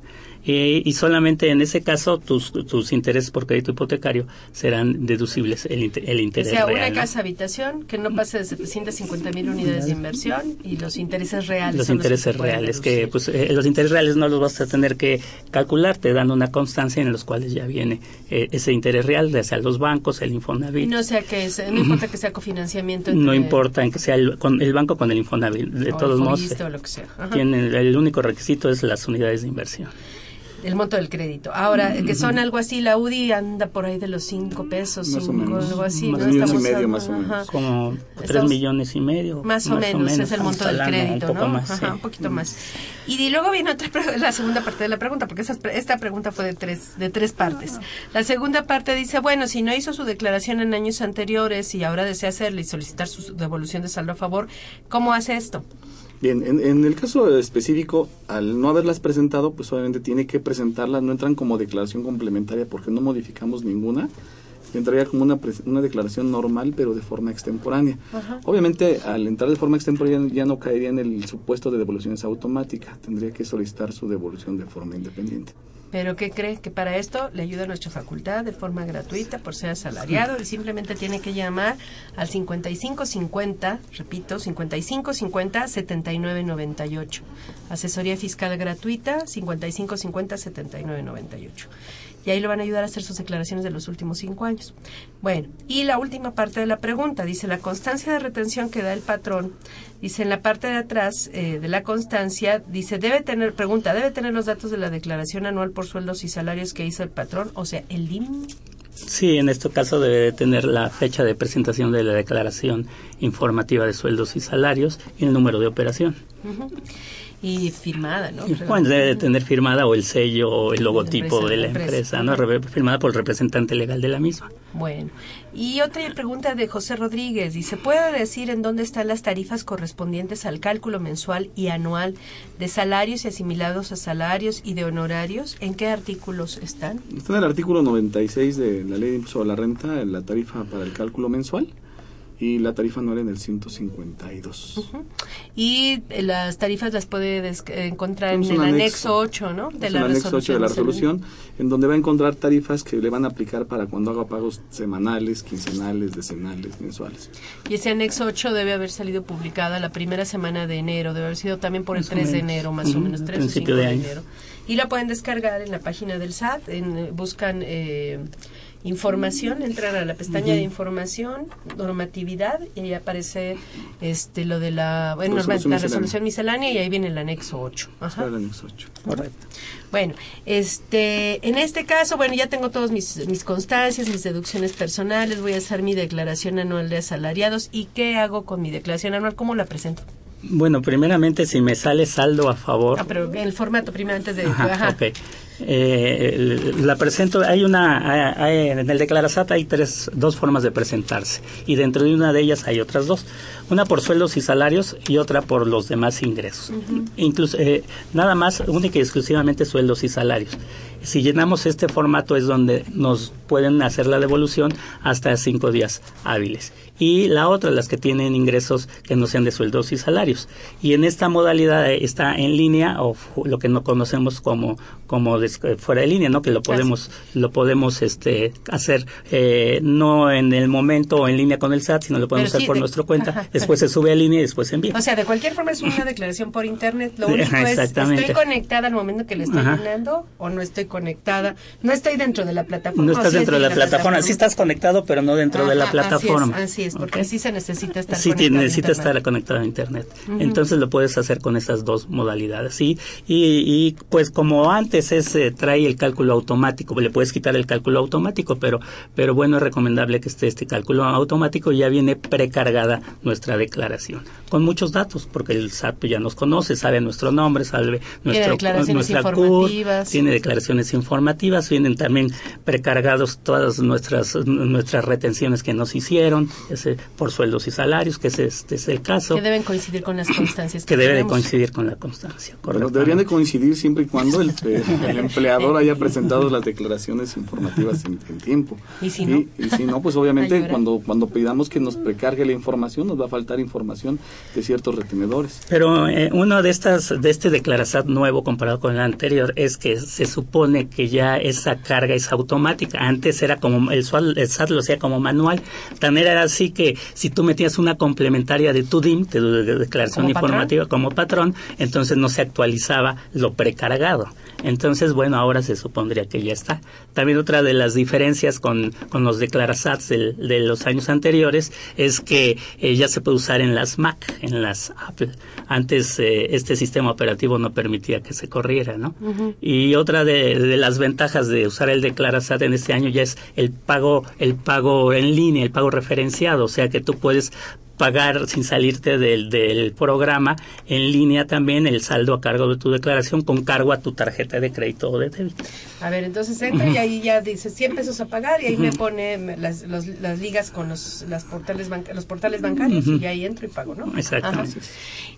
Eh, y solamente en ese caso tus, tus intereses por crédito hipotecario serán deducibles el, el interés sea una real. ¿no? casa habitación que no pase de 750 mil unidades de inversión y los intereses reales. los intereses que reales, que pues eh, los intereses reales no los vas a tener que calcular, te dan una constancia en los cuales ya viene eh, ese interés real, ya sea los bancos, el Infonavit. no sea que no importa que sea cofinanciamiento. No importa en que sea el, con el banco con el Infonavit, de O todos modos, o sea. Ajá. tienen, el único requisito es las unidades de inversión. El monto del crédito. Ahora, que son algo así, la UDI anda por ahí de los 5 pesos, Más o cinco, menos. algo así. Más y medio, más o menos. ajá. Como tres Estamos- millones y medio. Más o menos, es el monto del crédito, un poco ¿no? más, Ajá, sí. un poquito más. Y luego viene otra la segunda parte de la pregunta, porque pre- esta pregunta fue de tres, de tres partes. La segunda parte dice, bueno, si no hizo su declaración en años anteriores y ahora desea hacerla y solicitar su devolución de saldo a favor, ¿cómo hace esto? Bien, en, en el caso específico, al no haberlas presentado, pues obviamente tiene que presentarlas, no entran como declaración complementaria porque no modificamos ninguna. Entraría como una, una declaración normal, pero de forma extemporánea. Ajá. Obviamente, al entrar de forma extemporánea ya no caería en el supuesto de devoluciones automáticas, tendría que solicitar su devolución de forma independiente. Pero ¿qué cree? Que para esto le ayuda a nuestra facultad de forma gratuita por ser asalariado y simplemente tiene que llamar al 5550, repito, 5550 7998. Asesoría fiscal gratuita 5550 7998. Y ahí lo van a ayudar a hacer sus declaraciones de los últimos cinco años. Bueno, y la última parte de la pregunta, dice la constancia de retención que da el patrón, dice en la parte de atrás eh, de la constancia, dice, debe tener, pregunta, debe tener los datos de la declaración anual por sueldos y salarios que hizo el patrón, o sea, el DIM. Sí, en este caso debe de tener la fecha de presentación de la declaración informativa de sueldos y salarios y el número de operación. Y firmada, ¿no? Bueno, debe de tener firmada o el sello o el logotipo empresa, de la la empresa. empresa, ¿no? Firmada por el representante legal de la misma. Bueno, y otra pregunta de José Rodríguez. Dice, ¿puede decir en dónde están las tarifas correspondientes al cálculo mensual y anual de salarios y asimilados a salarios y de honorarios? ¿En qué artículos están? Está en el artículo 96 de la Ley de Impuesto a la Renta, en la tarifa para el cálculo mensual. Y la tarifa anual en el 152. Y eh, las tarifas las puede eh, encontrar en el anexo, anexo. 8, ¿no? De la el anexo 8 de la resolución. en donde va a encontrar tarifas que le van a aplicar para cuando haga pagos semanales, quincenales, decenales, mensuales. Y ese anexo 8 debe haber salido publicada la primera semana de enero, debe haber sido también por el Más o 3 de enero, más o menos, 3 o 5 principio de, de año. enero. Y la pueden descargar en la página del SAT, en, eh, buscan eh, información, entran a la pestaña de información, normatividad, y ahí aparece este lo de la, bueno, norma- la miscelánea. resolución miscelánea y ahí viene el anexo 8. Ajá. El anexo 8. Correcto. Bueno, este, en este caso, bueno, ya tengo todos mis, mis constancias, mis deducciones personales, voy a hacer mi declaración anual de asalariados y qué hago con mi declaración anual, cómo la presento. Bueno, primeramente, si me sale saldo a favor, Ah, pero el formato primero antes de, Ajá, ajá. ok. Eh, la presento, hay una, hay- en el Declarasat hay tres, dos formas de presentarse y dentro de una de ellas hay otras dos, una por sueldos y salarios y otra por los demás ingresos. Incluso, eh, nada más, única y exclusivamente sueldos y salarios. Si llenamos este formato es donde nos pueden hacer la devolución hasta cinco días hábiles. Y la otra, las que tienen ingresos que no sean de sueldos y salarios. Y en esta modalidad está en línea o lo que no conocemos como como eh, fuera de línea, ¿no? Que lo podemos lo podemos este hacer eh, no en el momento o en línea con el SAT, sino lo podemos hacer por de- nuestra cuenta. Ajá. Después se sube a línea y después se envía. O sea, de cualquier forma es una declaración por internet. Lo único ajá, es. ¿estoy conectada al momento que le estoy llenando o no estoy conectada? No estoy dentro de la plataforma. No ¿o estás dentro de la plataforma. Sí estás conectado, pero no dentro de la plataforma. Así es, así es, porque sí se necesita estar Sí, conectado a necesita internet. estar conectado a internet. Entonces lo puedes hacer con esas dos modalidades. ¿sí? Y, y, pues como antes es, eh, trae el cálculo automático, le puedes quitar el cálculo automático, pero, pero bueno, es recomendable que esté este cálculo automático y ya viene precargada nuestra declaración. Con muchos datos, porque el SAT ya nos conoce, sabe nuestro nombre, sabe nuestro, nuestra CUR, tiene declaraciones informativas, vienen también precargados todas nuestras, nuestras retenciones que nos hicieron, ese, por sueldos y salarios, que ese, este es el caso, Que deben coincidir con las constancias que debe de tenemos. coincidir con la constancia. Correcto. deberían de coincidir siempre y cuando el, el empleador haya presentado las declaraciones informativas en, en tiempo. ¿Y si no? y si no, pues obviamente cuando, cuando pidamos que nos precargue la información, nos va a faltar información de ciertos retenedores. Pero eh, uno de estas de este declarazat nuevo comparado con el anterior es que se supone que ya esa carga es automática. Antes era como el SAT, el SAT lo hacía como manual. También era así que si tú metías una complementaria de tu DIM, de, de- de declaración ¿Como patrón? informativa como patrón, entonces no se actualizaba lo precargado. Entonces, bueno, ahora se supondría que ya está. También otra de las diferencias con, con los declarasats del- de los años anteriores es que eh, ya se puede usar en las Mac, en las Apple. Antes eh, este sistema operativo no permitía que se corriera, ¿no? Y otra de, de las ventajas de usar el Declarasat en este año ya es el pago, el pago en línea, el pago referenciado, o sea que tú puedes pagar sin salirte del, del programa en línea también el saldo a cargo de tu declaración con cargo a tu tarjeta de crédito o de débito. A ver, entonces entra y ahí ya dice 100 pesos a pagar y ahí me pone las, los- las ligas con los, las portales banca- los portales bancarios y ahí entro y pago, ¿no? Exactamente. Ajá.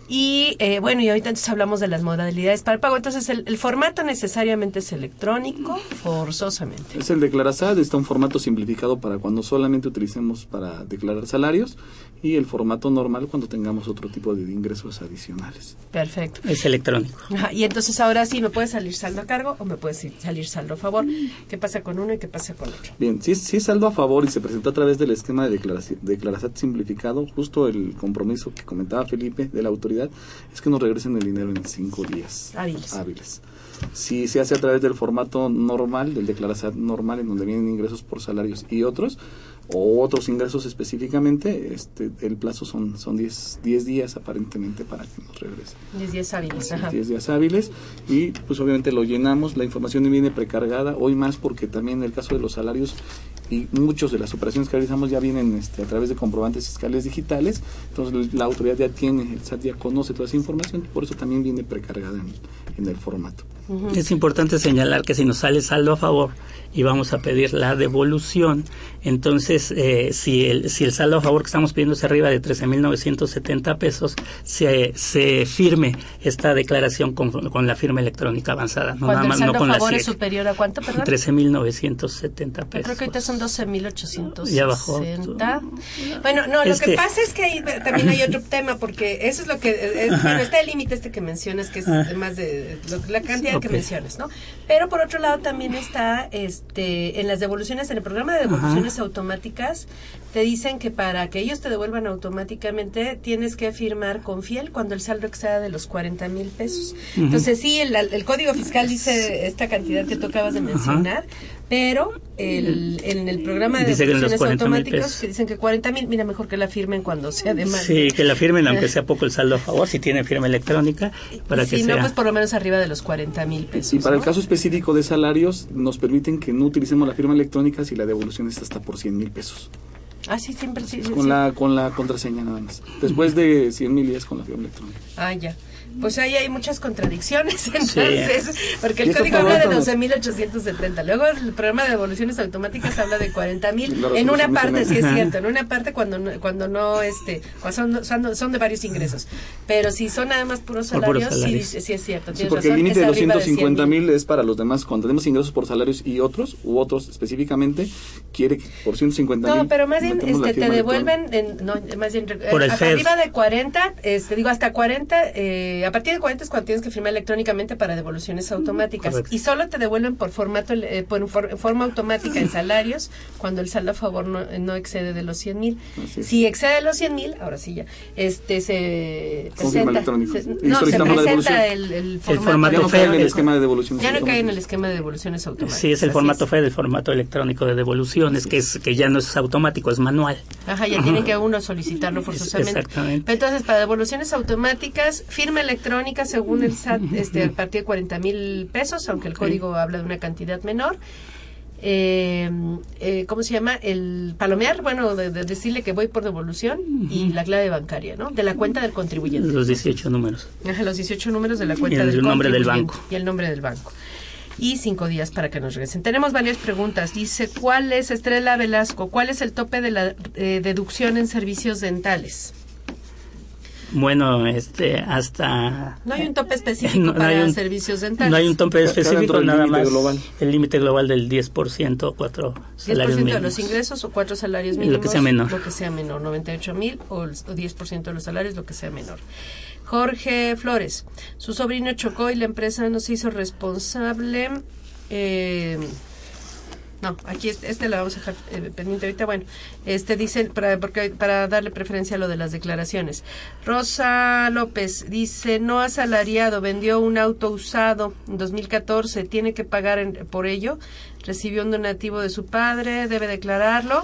Y eh, bueno, y ahorita entonces hablamos de las modalidades para el pago. Entonces, el, el formato necesariamente es electrónico, forzosamente. Es el declarasad, está un formato simplificado para cuando solamente utilicemos para declarar salarios y el formato normal cuando tengamos otro tipo de ingresos adicionales. Perfecto. Es electrónico. Ajá, y entonces ahora sí, ¿me puede salir saldo a cargo o me puede salir saldo a favor? ¿Qué pasa con uno y qué pasa con otro? Bien, si es, si es saldo a favor y se presentó a través del esquema de declaraci- declarasat simplificado, justo el compromiso que comentaba Felipe de la autoridad es que nos regresen el dinero en cinco días Hábiles. hábiles. Si se hace a través del formato normal, del declarasat normal, en donde vienen ingresos por salarios y otros, o otros ingresos específicamente, este, el plazo son son 10 10 días aparentemente para que nos regrese. 10 días hábiles. Ajá. 10 días hábiles y pues obviamente lo llenamos, la información viene precargada, hoy más porque también en el caso de los salarios y muchos de las operaciones que realizamos ya vienen este, a través de comprobantes fiscales digitales, entonces la autoridad ya tiene, el SAT ya conoce toda esa información, por eso también viene precargada en, en el formato. Es importante señalar que si nos sale saldo a favor y vamos a pedir la devolución, entonces eh, si, el, si el saldo a favor que estamos pidiendo es arriba de 13.970 pesos, se, se firme esta declaración con, con la firma electrónica avanzada, no Cuando nada el más saldo no a la favor es superior a cuánto, perdón? 13.970 Yo pesos. creo que ahorita son 12.860. bajó. Bueno, no, lo Es que, que- pasa es que ahí también hay otro tema, porque eso es lo que. es- bueno, está el límite este que mencionas, que es más de lo- la cantidad que mencionas, ¿no? Pero por otro lado también está este en las devoluciones, en el programa de devoluciones automáticas, te dicen que para que ellos te devuelvan automáticamente tienes que firmar con fiel cuando el saldo exceda de los 40 mil pesos. Entonces, sí, el, el código fiscal dice esta cantidad que tú acabas de mencionar, pero el, en el programa de Dice que en los devoluciones 40,000 automáticos pesos. que dicen que 40 mil, mira, mejor que la firmen cuando sea de más. Sí, que la firmen, aunque sea poco el saldo a favor, si tiene firma electrónica, para y que si no, sea. pues por lo menos arriba de los 40 mil pesos. Y para el caso específico de salarios, nos permiten que no utilicemos la firma electrónica si la devolución es hasta por 100 mil pesos. Ah, sí, siempre sí. sí, Con sí. la, con la contraseña nada más. Después de 100 mil es con la firma electrónica. Ah, ya. Pues ahí hay muchas contradicciones, entonces, porque el código habla de provoca- 12.870, luego el programa de devoluciones automáticas habla de 40.000, La en una parte sí es cierto, en una parte cuando no, cuando no, este, cuando son, son, de varios ingresos, pero si son nada más puros Por puros salarios, sí, salarios. es cierto, Sí, porque el razón, límite es de los arriba 150 100,000. mil es para los demás. Cuando tenemos ingresos por salarios y otros, u otros específicamente, quiere por 150 mil. No, pero más bien este, te devuelven, en, no, más bien, eh, Por el FED. arriba de 40, este, digo hasta 40, eh, a partir de 40 es cuando tienes que firmar electrónicamente para devoluciones automáticas. Correcto. Y solo te devuelven por formato eh, por for- forma automática en salarios cuando el saldo a favor no, no excede de los 100 mil. Si excede los 100 mil, ahora sí ya, este se presenta, se- no, se presenta el, el El formato. formato Ya no cae en el esquema de devoluciones Ya no cae en automáticas. el esquema de devoluciones automáticas. Sí, es el formato FED, el formato electrónico de devoluciones, que es que ya no es automático, es manual. Ajá, ya tiene que uno solicitarlo forzosamente. Exactamente. Entonces, para devoluciones automáticas, firma electrónica según el SAT, este, a partir de 40 mil pesos, aunque el código habla de una cantidad menor. Eh, eh, ¿Cómo se llama? El palomear, bueno, de, de decirle que voy por devolución y la clave bancaria, ¿no? De la cuenta del contribuyente. Los 18 números. Ajá, los 18 números de la cuenta Y el del nombre del banco. Y el nombre del banco. Y cinco días para que nos regresen. Tenemos varias preguntas. Dice, ¿cuál es, Estrella Velasco, cuál es el tope de la eh, deducción en servicios dentales? Bueno, este, hasta... No hay un tope específico No, no para hay un- servicios dentales. No hay un tope específico, del nada más. global. El límite global del 10%, cuatro 10% salarios de mínimos. los ingresos o cuatro salarios Lo mínimos. que sea menor. Lo que sea menor. 98 mil o el- o 10% de los salarios, lo que sea menor. Jorge Flores. Su sobrino chocó y la empresa no se hizo responsable. Eh, no, aquí este, lo vamos a dejar eh, pendiente ahorita. Bueno, este dice, para, porque, para darle preferencia a lo de las declaraciones. Rosa López dice, no asalariado, vendió un auto usado en 2014, tiene que pagar en- por ello. Recibió un donativo de su padre, debe declararlo.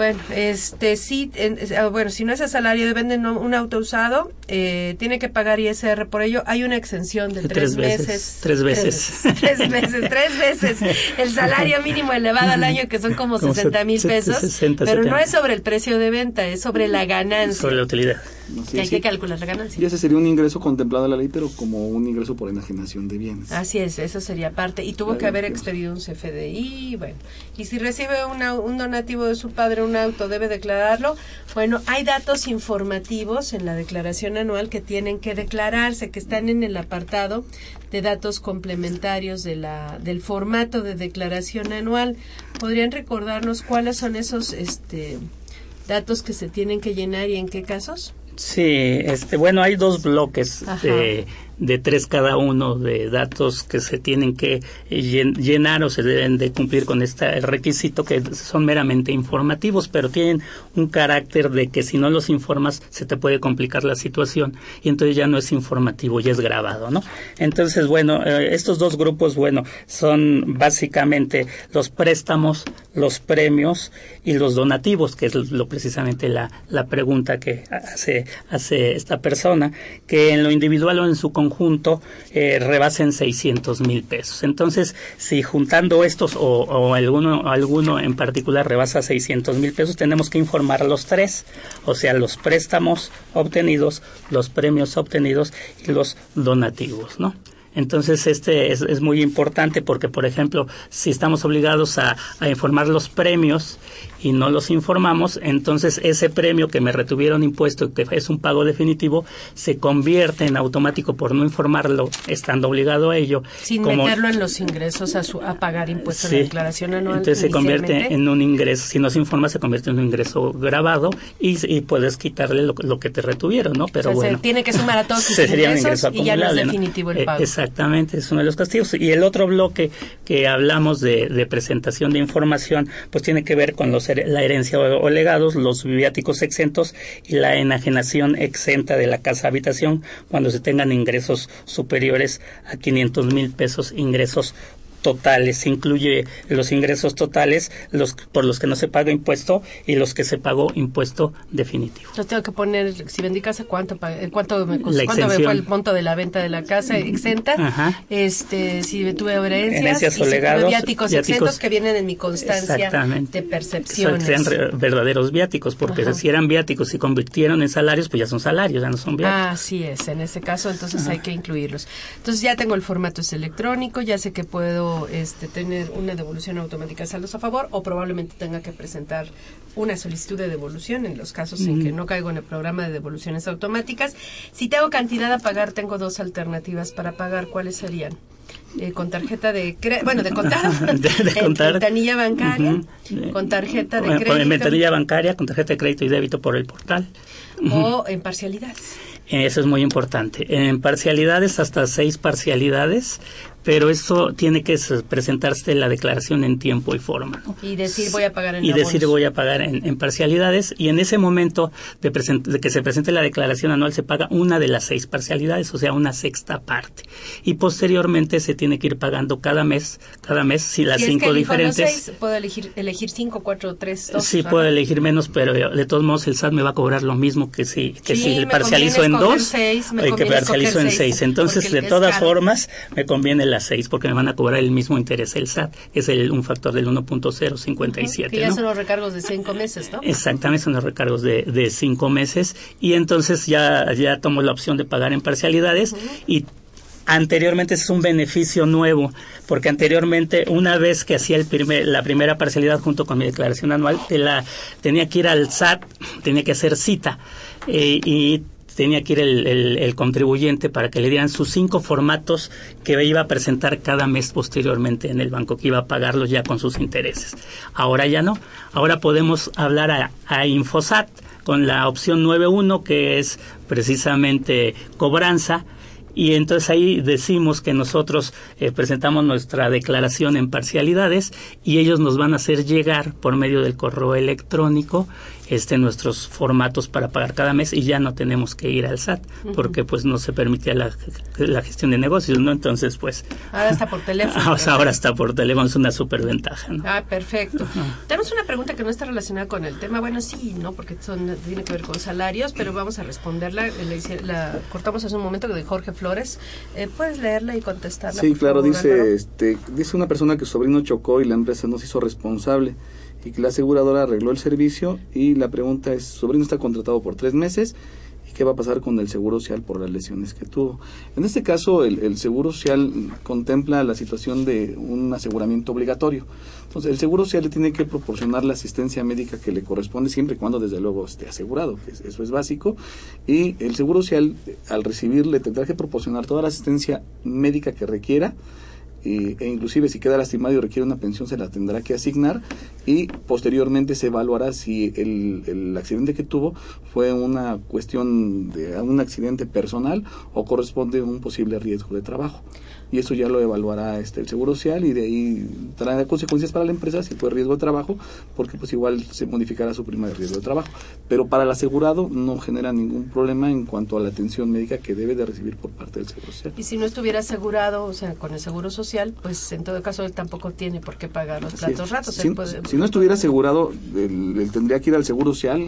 Bueno, este sí, en- ah, bueno, si no es asalariado, vende no- un auto usado, eh, tiene que pagar ISR por ello. Hay una exención de tres, tres veces, meses. tres veces. Tres veces, tres veces. El salario mínimo elevado al año, que son como Como 60 mil pesos. 60, pero no 70. es sobre el precio de venta, es sobre la ganancia. Sobre la utilidad. Así que hay que sí. calcular la ganancia. Y ese sería un ingreso contemplado en la ley, pero como un ingreso por enajenación de bienes. Así es, eso sería parte. Y tuvo que haber expedido un CFDI, bueno. Y si recibe una- un donativo de su padre, un auto, debe declararlo. Bueno, hay datos informativos en la declaración anual que tienen que declararse, que están en el apartado de datos complementarios de la, del formato de declaración anual. ¿Podrían recordarnos cuáles son esos este, datos que se tienen que llenar y en qué casos? Sí, este, bueno, hay dos bloques Ajá. de, de tres cada uno de datos que se tienen que llen- llenar o se deben de cumplir con este requisito que son meramente informativos, pero tienen un carácter de que si no los informas se te puede complicar la situación y entonces ya no es informativo, ya es grabado, ¿no? Entonces, bueno, eh, estos dos grupos, bueno, son básicamente los préstamos, los premios y los donativos, que es lo precisamente la, la pregunta que hace, hace esta persona, que en lo individual o en su conjunto eh, rebasen 600 mil pesos. Entonces, si juntando estos o, alguno, alguno en particular rebasa 600 mil pesos, tenemos que informar los tres, o sea, los préstamos obtenidos, los premios obtenidos y los donativos, ¿no? Entonces, este es, muy importante porque, por ejemplo, si estamos obligados a, informar los premios y no los informamos, entonces ese premio que me retuvieron impuesto, que es un pago definitivo, se convierte en automático por no informarlo, estando obligado a ello. Sin como, meterlo en los ingresos a, su, a pagar impuestos sí, la declaración anual. Entonces se convierte en un ingreso, si no se informa, se convierte en un ingreso grabado y, y puedes quitarle lo, lo, que te retuvieron, ¿no? Pero o sea, bueno. Se tiene que sumar a todos sus ingresos y ya no es definitivo el Eh, pago. Exactamente, es uno de los castigos. Y el otro bloque que hablamos de, de presentación de información, pues tiene que ver con los, la herencia o, legados, los viáticos exentos y la enajenación exenta de la casa habitación cuando se tengan ingresos superiores a 500 mil pesos ingresos totales, incluye los ingresos totales, los por los que no se paga impuesto y los que se pagó impuesto definitivo. Yo tengo que poner, si vendí casa, ¿cuánto, cuánto, me, costó, cuánto me fue el monto de la venta de la casa exenta? Ajá. Este, si tuve herencias, Herencias y o si tuve viáticos, viáticos. exentos que vienen en mi constancia de percepciones. sean verdaderos viáticos, porque Ajá. si eran viáticos y se convirtieron en salarios, pues ya son salarios, ya no son viáticos. Ah, así es, en ese caso entonces Ajá. hay que incluirlos. Entonces ya tengo el formato es electrónico, ya sé que puedo este, tener una devolución automática de saldos a favor o probablemente tenga que presentar una solicitud de devolución en los casos en que no caigo en el programa de devoluciones automáticas. Si tengo cantidad a pagar, tengo dos alternativas para pagar. ¿Cuáles serían? Eh, con tarjeta de cre- bueno de contar De- de en contar. ventanilla bancaria con tarjeta de crédito En ventanilla bancaria, con tarjeta de crédito y débito por el portal. O en parcialidades Eso es muy importante. En parcialidades, hasta seis parcialidades, pero eso tiene que presentarse la declaración en tiempo y forma. ¿no? y decir voy a pagar en y decir voy a pagar en, en parcialidades y en ese momento de, de que se presente la declaración anual se paga una de las seis parcialidades, o sea, una sexta parte. Y posteriormente se tiene que ir pagando cada mes, cada mes, si las si cinco es que diferentes. seis, puedo elegir elegir cinco cuatro tres dos Sí, puedo elegir menos, pero de todos modos el SAT me va a cobrar lo mismo que si, que Sí, si me le parcializo en dos seis, me que parcializo en seis. seis, Entonces, el de todas caro. formas, me conviene las seis porque me van a cobrar el mismo interés el SAT, que es el, un factor del 1.057. que ya ¿no? son los recargos de cinco meses, ¿no? Exactamente, son los recargos de, de cinco meses y entonces ya, ya tomo la opción de pagar en parcialidades y anteriormente es un beneficio nuevo, porque anteriormente una vez que hacía el primer, la primera parcialidad junto con mi declaración anual, la, tenía que ir al SAT, tenía que hacer cita eh, y tenía que ir el, el- el contribuyente para que le dieran sus cinco formatos que iba a presentar cada mes posteriormente en el banco, que iba a pagarlos ya con sus intereses. Ahora ya no, ahora podemos hablar a, Infosat con la opción 91 que es precisamente cobranza y entonces ahí decimos que nosotros eh, presentamos nuestra declaración en parcialidades y ellos nos van a hacer llegar por medio del correo electrónico este nuestros formatos para pagar cada mes y ya no tenemos que ir al SAT porque pues no se permitía la, la gestión de negocios, ¿no? Entonces pues Ahora está por teléfono. o sea, ahora está por teléfono, es una superventaja, ¿no? Ah, perfecto. Tenemos una pregunta que no está relacionada con el tema. Bueno, sí, ¿no? Porque son, tiene que ver con salarios, pero vamos a responderla. Eh, La, hice- la cortamos hace un momento de Jorge Flores. Eh, ¿Puedes leerla y contestarla? Sí, claro, favor, dice, este, dice una persona que su sobrino chocó y la empresa no se hizo responsable y que la aseguradora arregló el servicio y la pregunta es, su sobrino está contratado por tres meses y qué va a pasar con el seguro social por las lesiones que tuvo. En este caso, el, seguro social contempla la situación de un aseguramiento obligatorio. Entonces, el seguro social le tiene que proporcionar la asistencia médica que le corresponde siempre y cuando, desde luego, esté asegurado, que es- eso es básico. Y el seguro social, al recibir, le tendrá que proporcionar toda la asistencia médica que requiera y- e inclusive si queda lastimado y requiere una pensión se la tendrá que asignar y posteriormente se evaluará si el, el accidente que tuvo fue una cuestión de un accidente personal o corresponde a un posible riesgo de trabajo y eso ya lo evaluará este el seguro social y de ahí traerá consecuencias para la empresa si fue riesgo de trabajo porque pues igual se modificará su prima de riesgo de trabajo pero para el asegurado no genera ningún problema en cuanto a la atención médica que debe de recibir por parte del seguro social Y si no estuviera asegurado, o sea, con el seguro social, pues en todo caso él tampoco tiene por qué pagar los platos ratos. Si, él puede- si no estuviera asegurado, él, él tendría que ir al Seguro Social,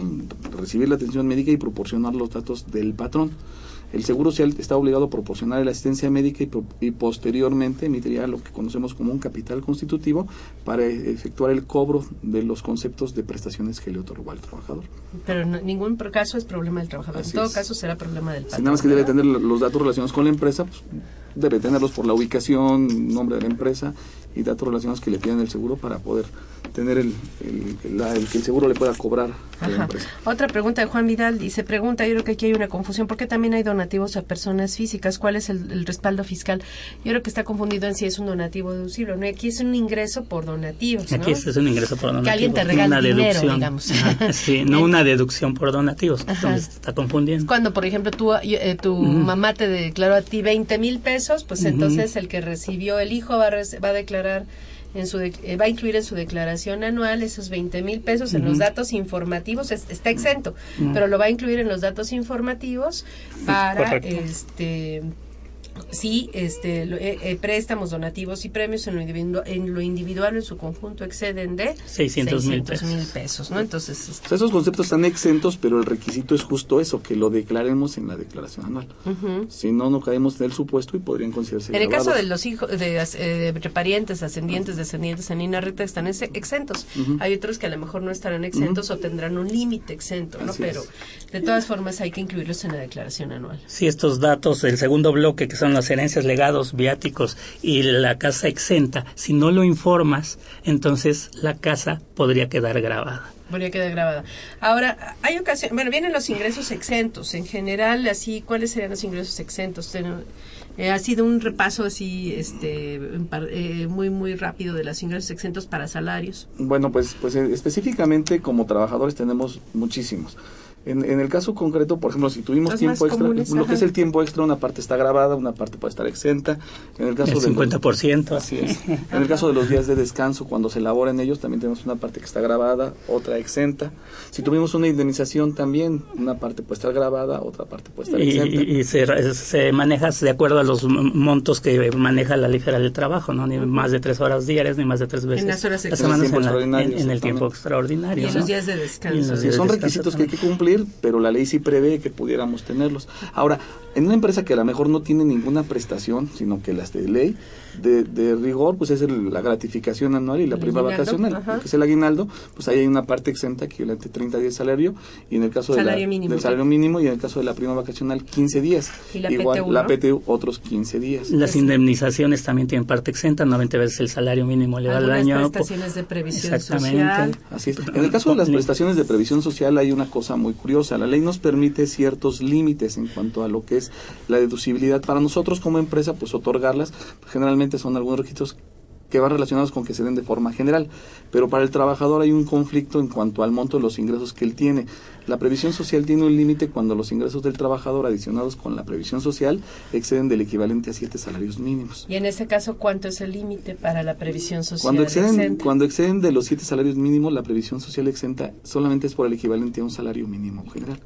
recibir la atención médica y proporcionar los datos del patrón. El Seguro Social está obligado a proporcionar la asistencia médica y, y posteriormente emitiría lo que conocemos como un capital constitutivo para efectuar el cobro de los conceptos de prestaciones que le otorgó al trabajador. Pero en ningún caso es problema del trabajador. Así en todo es. caso será problema del Si nada más que debe tener los datos relacionados con la empresa, pues, debe tenerlos por la ubicación, nombre de la empresa y datos relacionados que le piden el seguro para poder tener el, el, la- el que el seguro le pueda cobrar a la Ajá. empresa. Otra pregunta de Juan Vidal dice, pregunta, yo creo que aquí hay una confusión, ¿por qué también hay donativos a personas físicas? ¿Cuál es el, el respaldo fiscal? Yo creo que está confundido en si es un donativo deducible, ¿no? Aquí es un ingreso por donativos, ¿no? Aquí este es un ingreso por donativo. Que alguien te no regale una dinero, deducción. digamos. Ajá, sí, no una deducción por donativos. Ajá. Entonces está confundiendo. Cuando, por ejemplo, tú, eh, tu Ujú. mamá te declaró a ti 20 mil pesos, pues Ujú. entonces el que recibió el hijo va a, va a declarar en su de- eh, va a incluir en su declaración anual esos 20 mil pesos en los datos informativos es- está exento pero lo va a incluir en los datos informativos para Correcto. este sí este lo- eh, eh, préstamos donativos y premios en lo, individu- en lo individual en su conjunto exceden de 600 mil 600 mil pesos no entonces este, O sea, esos conceptos están exentos, pero el requisito es justo eso, que lo declaremos en la declaración anual. Si no, no caemos en el supuesto y podrían considerarse En el caso de los hijos, de, eh, de parientes, ascendientes, descendientes en línea recta están ex- exentos. Hay otros que a lo mejor no estarán exentos o tendrán un límite exento, ¿no? Así Pero es. de todas formas hay que incluirlos en la declaración anual. Si estos datos, el segundo bloque, que son las herencias, legados, viáticos y la casa exenta, si no lo informas, entonces la casa podría quedar grabada. Podría quedar grabada. Ahora, hay ocasiones, bueno, vienen los ingresos exentos. En general, así, ¿cuáles serían los ingresos exentos? Eh, ha sido un repaso así, este, eh, muy, muy rápido de los ingresos exentos para salarios. Bueno, pues, pues eh, específicamente como trabajadores tenemos muchísimos. En, en el caso concreto, por ejemplo, si tuvimos Los tiempo extra, comunes, lo que es el tiempo extra, una parte está grabada, una parte puede estar exenta. En el caso El de los- 50%. Así es. En el caso de los días de descanso, cuando se elaboran ellos, también tenemos una parte que está grabada, otra exenta. Si tuvimos una indemnización también, una parte puede estar grabada, otra parte puede estar Y, exenta. y- y se, se maneja de acuerdo a los montos que maneja la ligera del trabajo, ¿no? Ni más de tres horas diarias, ni más de tres veces. las horas semana En el tiempo en, la- extraordinario, en- en el tiempo exactamente. extraordinario. Y en ¿no? los días de en descanso. de son descanso requisitos que hay que cumplir, pero la ley sí prevé que pudiéramos tenerlos. Ahora, en una empresa que a lo mejor no tiene ninguna prestación, sino que las de ley, de, de rigor, pues es el- la gratificación anual y la prima vacacional, ajá. que es el aguinaldo, pues ahí hay una parte exenta equivalente a 30 días de salario, y en el caso de la- Salario mínimo. del salario mínimo, y en el caso de la prima vacacional, 15 días. Y la Igual, PTU, la. PTU, otros 15 días. Las indemnizaciones también tienen parte exenta, 90 veces el salario mínimo elevado al Algunas año. prestaciones de previsión Exactamente. social. Así es. En el caso de las prestaciones de previsión social hay una cosa muy curiosa. La ley nos permite ciertos límites en cuanto a lo que es la deducibilidad. Para nosotros como empresa, pues otorgarlas generalmente son algunos requisitos que van relacionados con que se den de forma general. Pero para el trabajador hay un conflicto en cuanto al monto de los ingresos que él tiene. La previsión social tiene un límite cuando los ingresos del trabajador adicionados con la previsión social exceden del equivalente a siete salarios mínimos. Y en ese caso, ¿cuánto es el límite para la previsión social? Cuando exceden, exenta? cuando exceden de los siete salarios mínimos, la previsión social exenta solamente es por el equivalente a un salario mínimo general.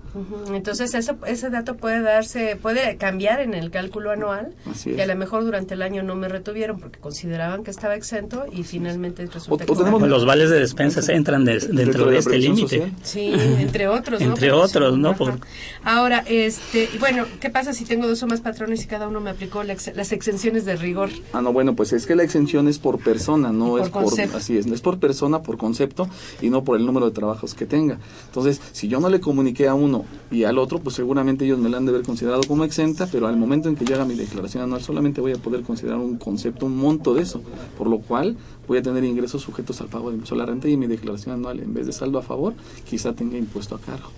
Entonces, eso, ese dato puede darse, puede cambiar en el cálculo anual. Así Y a lo mejor durante el año no me retuvieron porque consideraban que estaba exento y finalmente resulta O- o que tenemos- Los vales de despensas entran de- dentro, Dentro de de este límite. Sí, entre otros, ¿no? Entre otros, sí, ¿no? Por- Ahora, este, bueno, ¿qué pasa si tengo dos o más patrones y cada uno me aplicó la ex- las exenciones de rigor? Ah, no, bueno, pues es que la exención es por persona, no por es por concepto. así es, es por persona, por concepto y no por el número de trabajos que tenga. Entonces, si yo no le comuniqué a uno y al otro, pues seguramente ellos me la han de haber considerado como exenta, pero al momento en que yo haga mi declaración anual solamente voy a poder considerar un concepto, un monto de eso, por lo cual voy a tener ingresos sujetos al pago de impuesto a la renta y mi declaración anual en vez de saldo a favor, quizá tenga impuesto a cargo.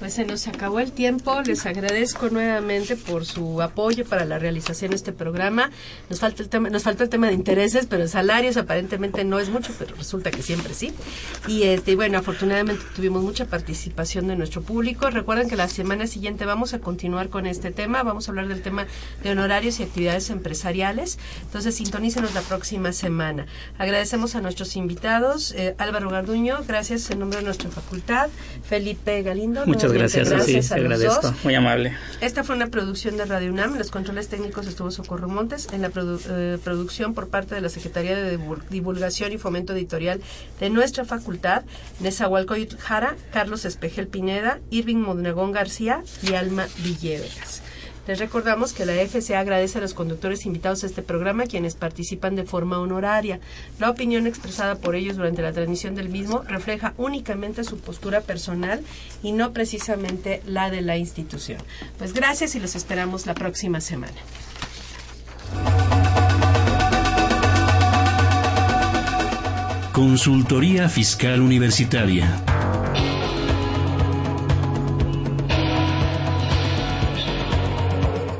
Pues se nos acabó el tiempo. Les agradezco nuevamente por su apoyo para la realización de este programa. Nos falta el tema, nos faltó el tema de intereses, pero salarios aparentemente no es mucho, pero resulta que siempre sí. Y este, bueno, afortunadamente tuvimos mucha participación de nuestro público. Recuerden que la semana siguiente vamos a continuar con este tema. Vamos a hablar del tema de honorarios y actividades empresariales. Entonces, sintonícenos la próxima semana. Agradecemos a nuestros invitados, eh, Álvaro Garduño, gracias en nombre de nuestra facultad, Felipe Galindo. Nuevamente gracias, sí, a te los agradezco. dos. Muy amable. Esta fue una producción de Radio UNAM. En los controles técnicos estuvo Socorro Montes. En la produ- eh, producción por parte de la Secretaría de Divul- Divulgación y Fomento Editorial de nuestra facultad, Nezahualcóyotl Jara, Carlos Espejel Pineda, Irving Mondragón García y Alma Villegas. Les recordamos que la FCA agradece a los conductores invitados a este programa quienes participan de forma honoraria. La opinión expresada por ellos durante la transmisión del mismo refleja únicamente su postura personal y no precisamente la de la institución. Pues gracias y los esperamos la próxima semana. Consultoría Fiscal Universitaria